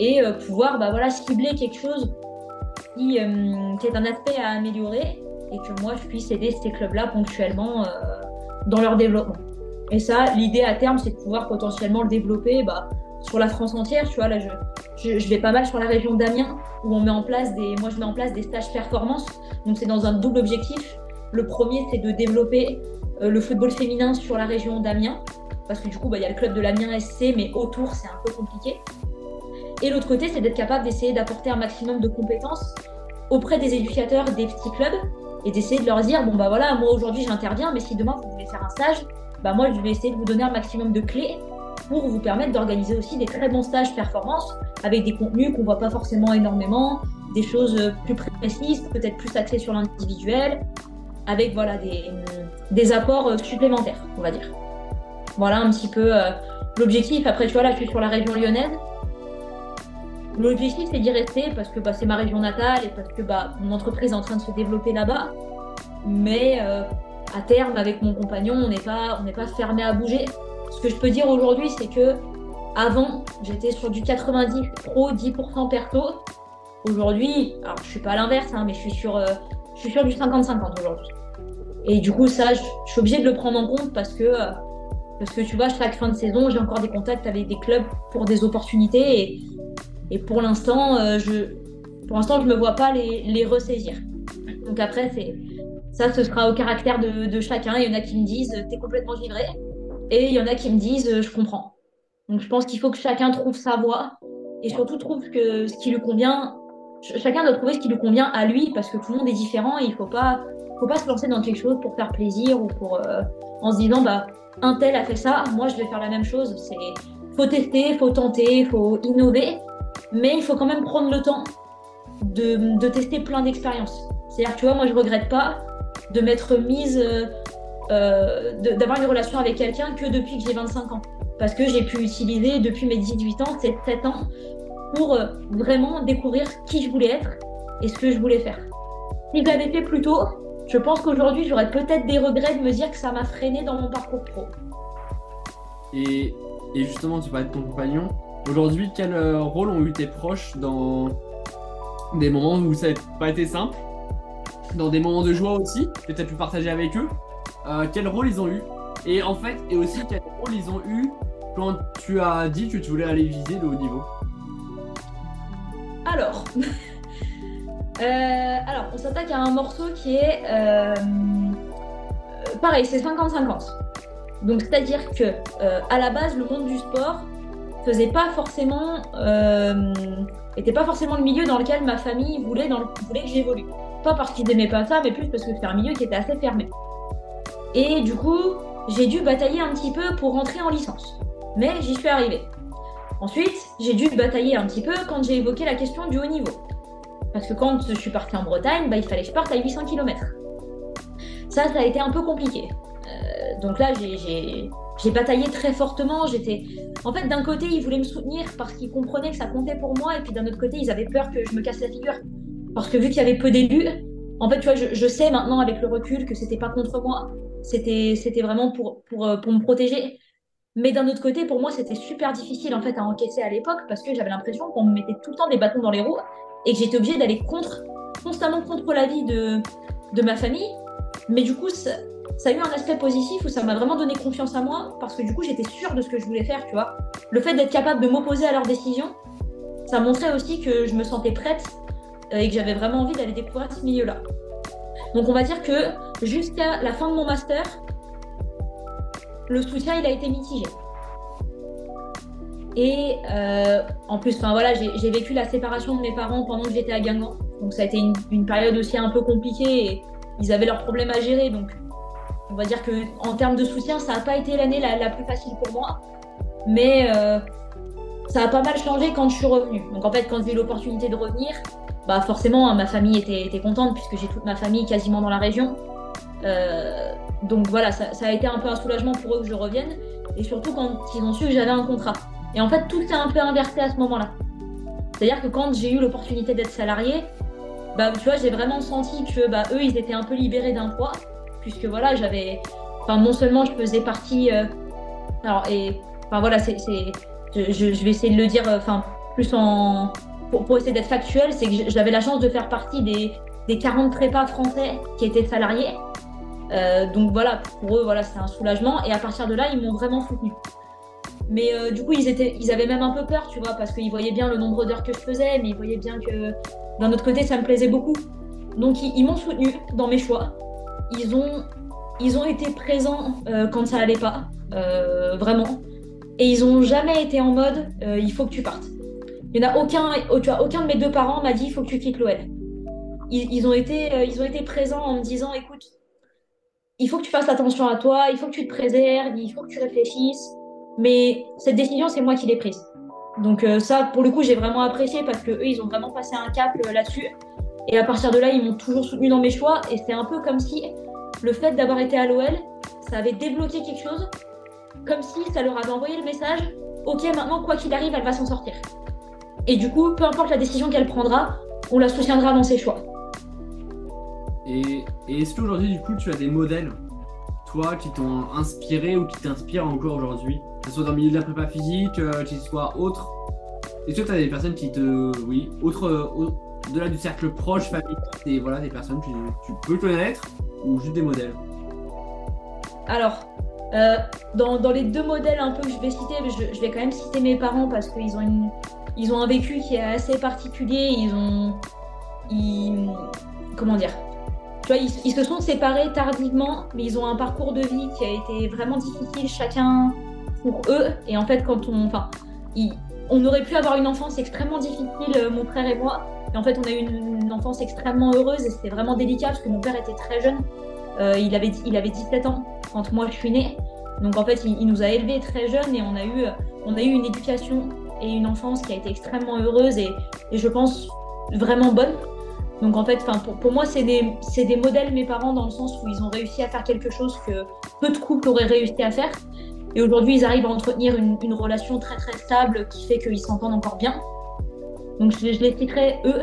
[SPEAKER 2] et pouvoir bah, voilà, cibler quelque chose qui, qui, est un aspect à améliorer, et que moi je puisse aider ces clubs-là ponctuellement dans leur développement. Et ça, l'idée à terme, c'est de pouvoir potentiellement le développer bah, sur la France entière. Tu vois, là, je, vais pas mal sur la région d'Amiens, où on met en place des, moi, je mets en place des stages performance. Donc, c'est dans un double objectif. Le premier, c'est de développer euh, le football féminin sur la région d'Amiens, parce que du coup, bah, il y a le club de l'Amiens SC, mais autour, c'est un peu compliqué. Et l'autre côté, c'est d'être capable d'essayer d'apporter un maximum de compétences auprès des éducateurs des petits clubs et d'essayer de leur dire bon bah voilà moi aujourd'hui j'interviens mais si demain vous voulez faire un stage bah moi je vais essayer de vous donner un maximum de clés pour vous permettre d'organiser aussi des très bons stages performance avec des contenus qu'on voit pas forcément énormément, des choses plus précises, peut-être plus axées sur l'individuel, avec voilà des, des, apports supplémentaires, on va dire. Voilà un petit peu euh, l'objectif. Après, tu vois, là, je suis sur la région lyonnaise. L'objectif, c'est d'y rester parce que bah, c'est ma région natale et parce que bah, mon entreprise est en train de se développer là-bas. Mais euh, à terme, avec mon compagnon, on n'est pas, on n'est pas fermé à bouger. Ce que je peux dire aujourd'hui, c'est que avant, j'étais sur du 90 pro, 10% perso. Aujourd'hui, alors je suis pas à l'inverse, hein, mais je suis sur, euh, je suis sur du 50-50 aujourd'hui. Et du coup, ça, je, suis obligée de le prendre en compte parce que, euh, parce que tu vois, chaque fin de saison, j'ai encore des contacts avec des clubs pour des opportunités et, pour l'instant, euh, je, pour l'instant, je me vois pas les, les ressaisir. Donc après, c'est, ça, ce sera au caractère de, chacun. Il y en a qui me disent t'es complètement givré, et il y en a qui me disent je comprends. Donc je pense qu'il faut que chacun trouve sa voie et surtout trouve que ce qui lui convient chacun doit trouver ce qui lui convient à lui parce que tout le monde est différent et il faut pas, faut pas se lancer dans quelque chose pour faire plaisir ou pour euh, en se disant bah un tel a fait ça, moi je vais faire la même chose. C'est faut tester, faut tenter, faut innover, mais il faut quand même prendre le temps de, de tester plein d'expériences. C'est-à-dire, tu vois, moi je regrette pas de m'être mise, euh, euh, d'avoir une relation avec quelqu'un que depuis que j'ai 25 ans. Parce que j'ai pu utiliser depuis mes 18 ans, 7 ans, pour euh, vraiment découvrir qui je voulais être et ce que je voulais faire. Si je l'avais fait plus tôt, je pense qu'aujourd'hui j'aurais peut-être des regrets de me dire que ça m'a freiné dans mon parcours pro.
[SPEAKER 1] Et, justement, tu parlais de ton compagnon. Aujourd'hui, quel rôle ont eu tes proches dans des moments où ça n'a pas été simple? Dans des moments de joie aussi, que tu as pu partager avec eux. Euh, quel rôle ils ont eu Et en fait, et aussi quel rôle ils ont eu quand tu as dit que tu voulais aller viser le haut niveau
[SPEAKER 2] Alors, euh, alors on s'attaque à un morceau qui est euh, pareil, c'est 50-50. Donc c'est-à-dire que à la base, le monde du sport faisait pas forcément, était pas forcément le milieu dans lequel ma famille voulait, dans voulait que j'évolue. Pas parce qu'ils n'aimaient pas ça, mais plus parce que c'était un milieu qui était assez fermé. Et du coup, j'ai dû batailler un petit peu pour rentrer en licence. Mais j'y suis arrivée. Ensuite, j'ai dû batailler un petit peu quand j'ai évoqué la question du haut niveau. Parce que quand je suis partie en Bretagne, bah, il fallait que je parte à 800 km. Ça, ça a été un peu compliqué. Euh, donc là, j'ai bataillé très fortement. J'étais, en fait, d'un côté, ils voulaient me soutenir parce qu'ils comprenaient que ça comptait pour moi, et puis d'un autre côté, ils avaient peur que je me casse la figure. Parce que vu qu'il y avait peu d'élus, en fait, tu vois, je, sais maintenant avec le recul que c'était pas contre moi, c'était c'était vraiment pour, pour, euh, pour me protéger. Mais d'un autre côté, pour moi, c'était super difficile en fait à encaisser à l'époque parce que j'avais l'impression qu'on me mettait tout le temps des bâtons dans les roues et que j'étais obligée d'aller contre, constamment contre l'avis de, de ma famille. Mais du coup, ça, a eu un aspect positif où ça m'a vraiment donné confiance à moi parce que du coup, j'étais sûre de ce que je voulais faire, tu vois. Le fait d'être capable de m'opposer à leurs décisions, ça montrait aussi que je me sentais prête euh, et que j'avais vraiment envie d'aller découvrir ce milieu-là. Donc on va dire que jusqu'à la fin de mon master, le soutien il a été mitigé. Et euh, en plus, voilà, j'ai vécu la séparation de mes parents pendant que j'étais à Guingamp. Donc ça a été une, période aussi un peu compliquée et ils avaient leurs problèmes à gérer. Donc on va dire que en termes de soutien, ça n'a pas été l'année la, plus facile pour moi. Mais euh, ça a pas mal changé quand je suis revenue. Donc en fait, quand j'ai eu l'opportunité de revenir, bah forcément, ma famille était, contente puisque j'ai toute ma famille quasiment dans la région. Euh, donc voilà, ça, a été un peu un soulagement pour eux que je revienne. Et surtout quand ils ont su que j'avais un contrat. Et en fait, tout s'est un peu inversé à ce moment-là. C'est-à-dire que quand j'ai eu l'opportunité d'être salarié, bah, tu vois, j'ai vraiment senti que bah, eux, ils étaient un peu libérés d'un poids. Puisque voilà, j'avais. Enfin, non seulement je faisais partie. Euh, alors, et. Enfin, voilà, c'est. Je, je, vais essayer de le dire enfin, plus en, pour, essayer d'être factuel, c'est que j'avais la chance de faire partie des, des 40 prépas français qui étaient salariés. Euh, donc voilà, pour eux, voilà, c'était un soulagement. Et à partir de là, ils m'ont vraiment soutenu. Mais euh, du coup, ils, étaient, ils avaient même un peu peur, tu vois, parce qu'ils voyaient bien le nombre d'heures que je faisais, mais ils voyaient bien que d'un autre côté, ça me plaisait beaucoup. Donc ils, m'ont soutenu dans mes choix. Ils ont, ils ont été présents euh, quand ça allait pas, vraiment. Et ils ont jamais été en mode il faut que tu partes. Il y en a aucun, oh, tu aucun de mes deux parents m'a dit il faut que tu quittes l'OL. Ils, ont été, euh, ils ont été présents en me disant écoute, il faut que tu fasses attention à toi, il faut que tu te préserves, il faut que tu réfléchisses. Mais cette décision, c'est moi qui l'ai prise. Donc euh, ça, pour le coup, j'ai vraiment apprécié parce que eux, ils ont vraiment passé un cap euh, là-dessus. Et à partir de là, ils m'ont toujours soutenu dans mes choix. Et c'est un peu comme si le fait d'avoir été à l'OL, ça avait débloqué quelque chose, comme si ça leur avait envoyé le message ok, maintenant, quoi qu'il arrive, elle va s'en sortir. Et du coup, peu importe la décision qu'elle prendra, on la soutiendra dans ses choix.
[SPEAKER 1] Et, est-ce qu'aujourd'hui, du coup, tu as des modèles, toi, qui t'ont inspiré ou qui t'inspirent encore aujourd'hui? Que ce soit dans le milieu de la prépa physique, euh, qu'il soit autre? Est-ce que tu as des personnes qui te. Oui, autre. Au-delà du cercle proche, famille, des, voilà, des personnes que tu peux connaître ou juste des modèles
[SPEAKER 2] Alors, euh, dans, les deux modèles un peu que je vais citer, je, vais quand même citer mes parents parce qu'ils ont ils ont un vécu qui est assez particulier. Ils ont. comment dire tu vois, ils, se sont séparés tardivement, mais ils ont un parcours de vie qui a été vraiment difficile chacun pour eux. Et en fait, quand on. Enfin, on aurait pu avoir une enfance extrêmement difficile, euh, mon frère et moi. Et en fait, on a eu une, enfance extrêmement heureuse et c'était vraiment délicat parce que mon père était très jeune. Euh, il, avait, il avait 17 ans quand moi je suis née. Donc en fait, il, nous a élevés très jeunes et on a, eu, on a eu une éducation et une enfance qui a été extrêmement heureuse et, je pense vraiment bonne. Donc en fait, pour, pour moi, c'est des, des, modèles, mes parents, dans le sens où ils ont réussi à faire quelque chose que peu de couples auraient réussi à faire. Et aujourd'hui, ils arrivent à entretenir une, une, relation très très stable qui fait qu'ils s'entendent encore bien. Donc je, les citerai eux,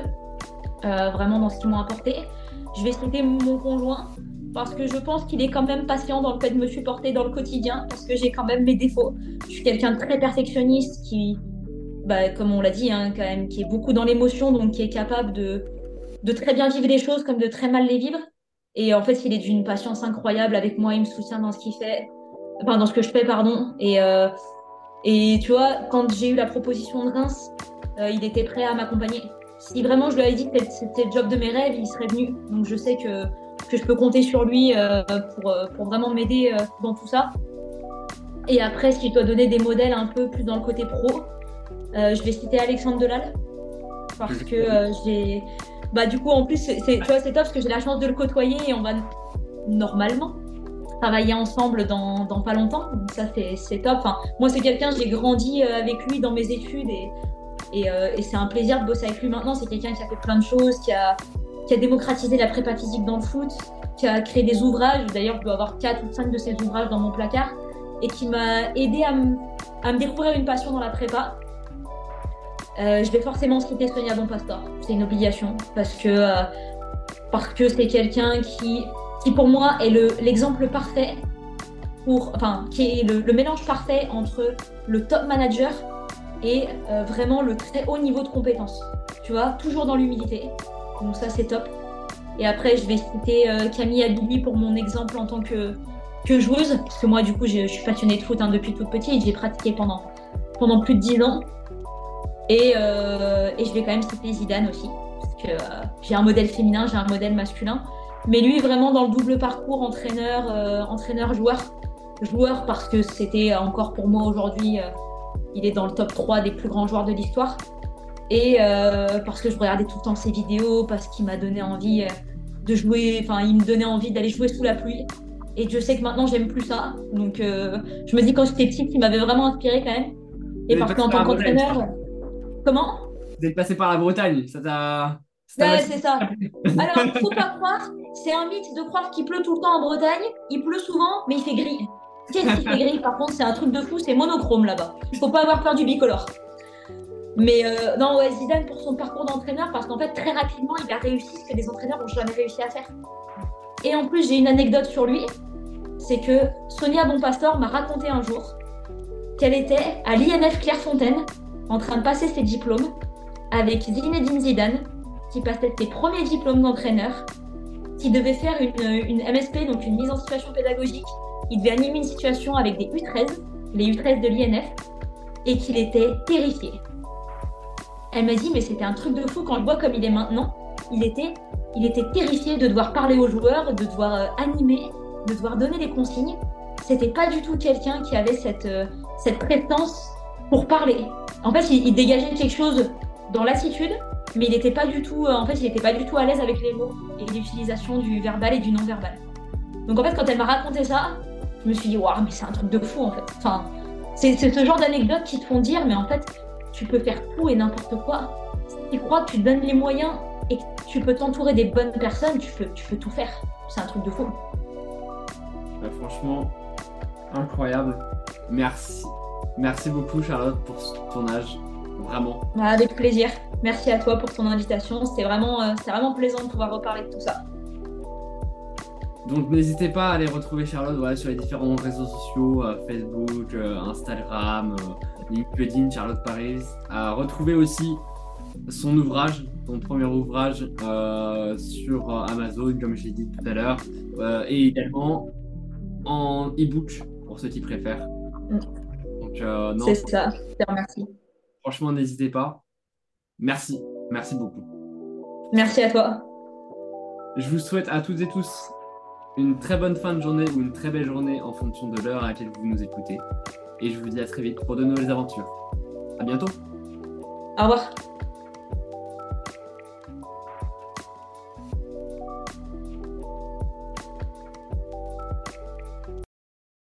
[SPEAKER 2] euh, vraiment dans ce qu'ils m'ont apporté. Je vais citer mon conjoint parce que je pense qu'il est quand même patient dans le fait de me supporter dans le quotidien parce que j'ai quand même mes défauts. Je suis quelqu'un de très perfectionniste qui, bah, comme on l'a dit, hein, quand même, qui est beaucoup dans l'émotion, donc qui est capable de, de très bien vivre les choses comme de très mal les vivre. Et en fait, il est d'une patience incroyable avec moi, il me soutient dans ce qu'il fait, enfin dans ce que je fais, pardon. Et, euh, et tu vois, quand j'ai eu la proposition de Reims, il était prêt à m'accompagner. Si vraiment je lui avais dit que c'était le job de mes rêves, il serait venu. Donc je sais que, que je peux compter sur lui euh, pour, pour, vraiment m'aider dans tout ça. Et après, si je dois donner des modèles un peu plus dans le côté pro, je vais citer Alexandre Delal. Parce que j'ai bah du coup en plus c'est tu vois c'est top parce que j'ai la chance de le côtoyer et on va normalement travailler ensemble dans, dans pas longtemps donc ça c'est top enfin moi c'est quelqu'un j'ai grandi euh, avec lui dans mes études et et, euh, et c'est un plaisir de bosser avec lui maintenant. C'est quelqu'un qui a fait plein de choses qui a démocratisé la prépa physique dans le foot qui a créé des ouvrages. D'ailleurs je dois avoir 4 ou 5 de ses ouvrages dans mon placard. Et qui m'a aidé à, à me découvrir une passion dans la prépa. Euh, je vais forcément citer Sonia Bonpastor. C'est une obligation. Parce que euh, parce que c'est quelqu'un qui qui pour moi est l'exemple parfait pour enfin qui est le, mélange parfait entre le top manager et euh, vraiment le très haut niveau de compétence. Tu vois, toujours dans l'humilité. Donc ça c'est top. Et après je vais citer Camille Abili pour mon exemple en tant que que joueuse parce que moi du coup je, suis passionnée de foot hein, depuis toute petite. J'ai pratiqué pendant pendant plus de 10 ans. Euh, et, je vais quand même citer Zidane aussi, parce que euh, j'ai un modèle féminin, j'ai un modèle masculin. Mais lui, vraiment dans le double parcours entraîneur, euh, entraîneur, joueur. Joueur parce que c'était encore pour moi aujourd'hui, il est dans le top 3 des plus grands joueurs de l'histoire. Et parce que je regardais tout le temps ses vidéos, parce qu'il m'a donné envie de jouer, enfin, il me donnait envie d'aller jouer sous la pluie. Et je sais que maintenant, j'aime plus ça. Donc, je me dis, quand j'étais petite, il m'avait vraiment inspiré quand même. Et parce qu'en tant qu'entraîneur. Comment
[SPEAKER 1] Vous êtes passé par la Bretagne, ça t'a.
[SPEAKER 2] Ouais, c'est ça. Alors, faut pas croire, c'est un mythe de croire qu'il pleut tout le temps en Bretagne. Il pleut souvent, mais il fait gris. Qu'est-ce qu'il fait gris Par contre, c'est un truc de fou, c'est monochrome là-bas. Faut pas avoir peur du bicolore. Mais euh, non, Zidane pour son parcours d'entraîneur, parce qu'en fait, très rapidement, il a réussi ce que les entraîneurs n'ont jamais réussi à faire. Et en plus, j'ai une anecdote sur lui c'est que Sonia Bonpastor m'a raconté un jour qu'elle était à l'INF Clairefontaine en train de passer ses diplômes avec Zinedine Zidane, qui passait ses premiers diplômes d'entraîneur, qui devait faire une, MSP, donc une mise en situation pédagogique. Il devait animer une situation avec des U13, les U13 de l'INF, et qu'il était terrifié. Elle m'a dit, mais c'était un truc de fou quand je vois comme il est maintenant. Il était, il était terrifié de devoir parler aux joueurs, de devoir euh, animer, de devoir donner des consignes. C'était pas du tout quelqu'un qui avait cette, euh, cette présence pour parler. En fait, il, dégageait quelque chose dans l'attitude, mais il n'était pas du tout, euh, en fait, il n'était pas du tout à l'aise avec les mots et l'utilisation du verbal et du non-verbal. Donc en fait, quand elle m'a raconté ça, je me suis dit, waouh, mais c'est un truc de fou en fait. Enfin, c'est ce genre d'anecdotes qui te font dire, mais en fait, tu peux faire tout et n'importe quoi. Si tu crois que tu te donnes les moyens et que tu peux t'entourer des bonnes personnes, tu peux, tu peux tout faire. C'est un truc de fou.
[SPEAKER 1] Bah, franchement, incroyable. Merci. Merci beaucoup Charlotte pour ce tournage, vraiment.
[SPEAKER 2] Avec plaisir. Merci à toi pour ton invitation. C'était vraiment, euh, vraiment plaisant de pouvoir reparler de tout ça.
[SPEAKER 1] Donc n'hésitez pas à aller retrouver Charlotte sur les différents réseaux sociaux, euh, Facebook, euh, Instagram, LinkedIn, Charlotte Paris. À retrouver aussi son ouvrage, son premier ouvrage sur Amazon, comme je l'ai dit tout à l'heure, et également en e-book pour ceux qui préfèrent. Mm.
[SPEAKER 2] Euh, c'est ça, je te remercie.
[SPEAKER 1] Franchement, n'hésitez pas. Merci, merci beaucoup.
[SPEAKER 2] Merci à toi.
[SPEAKER 1] Je vous souhaite à toutes et tous une très bonne fin de journée ou une très belle journée en fonction de l'heure à laquelle vous nous écoutez. Et je vous dis à très vite pour de nouvelles aventures. À bientôt.
[SPEAKER 2] Au revoir.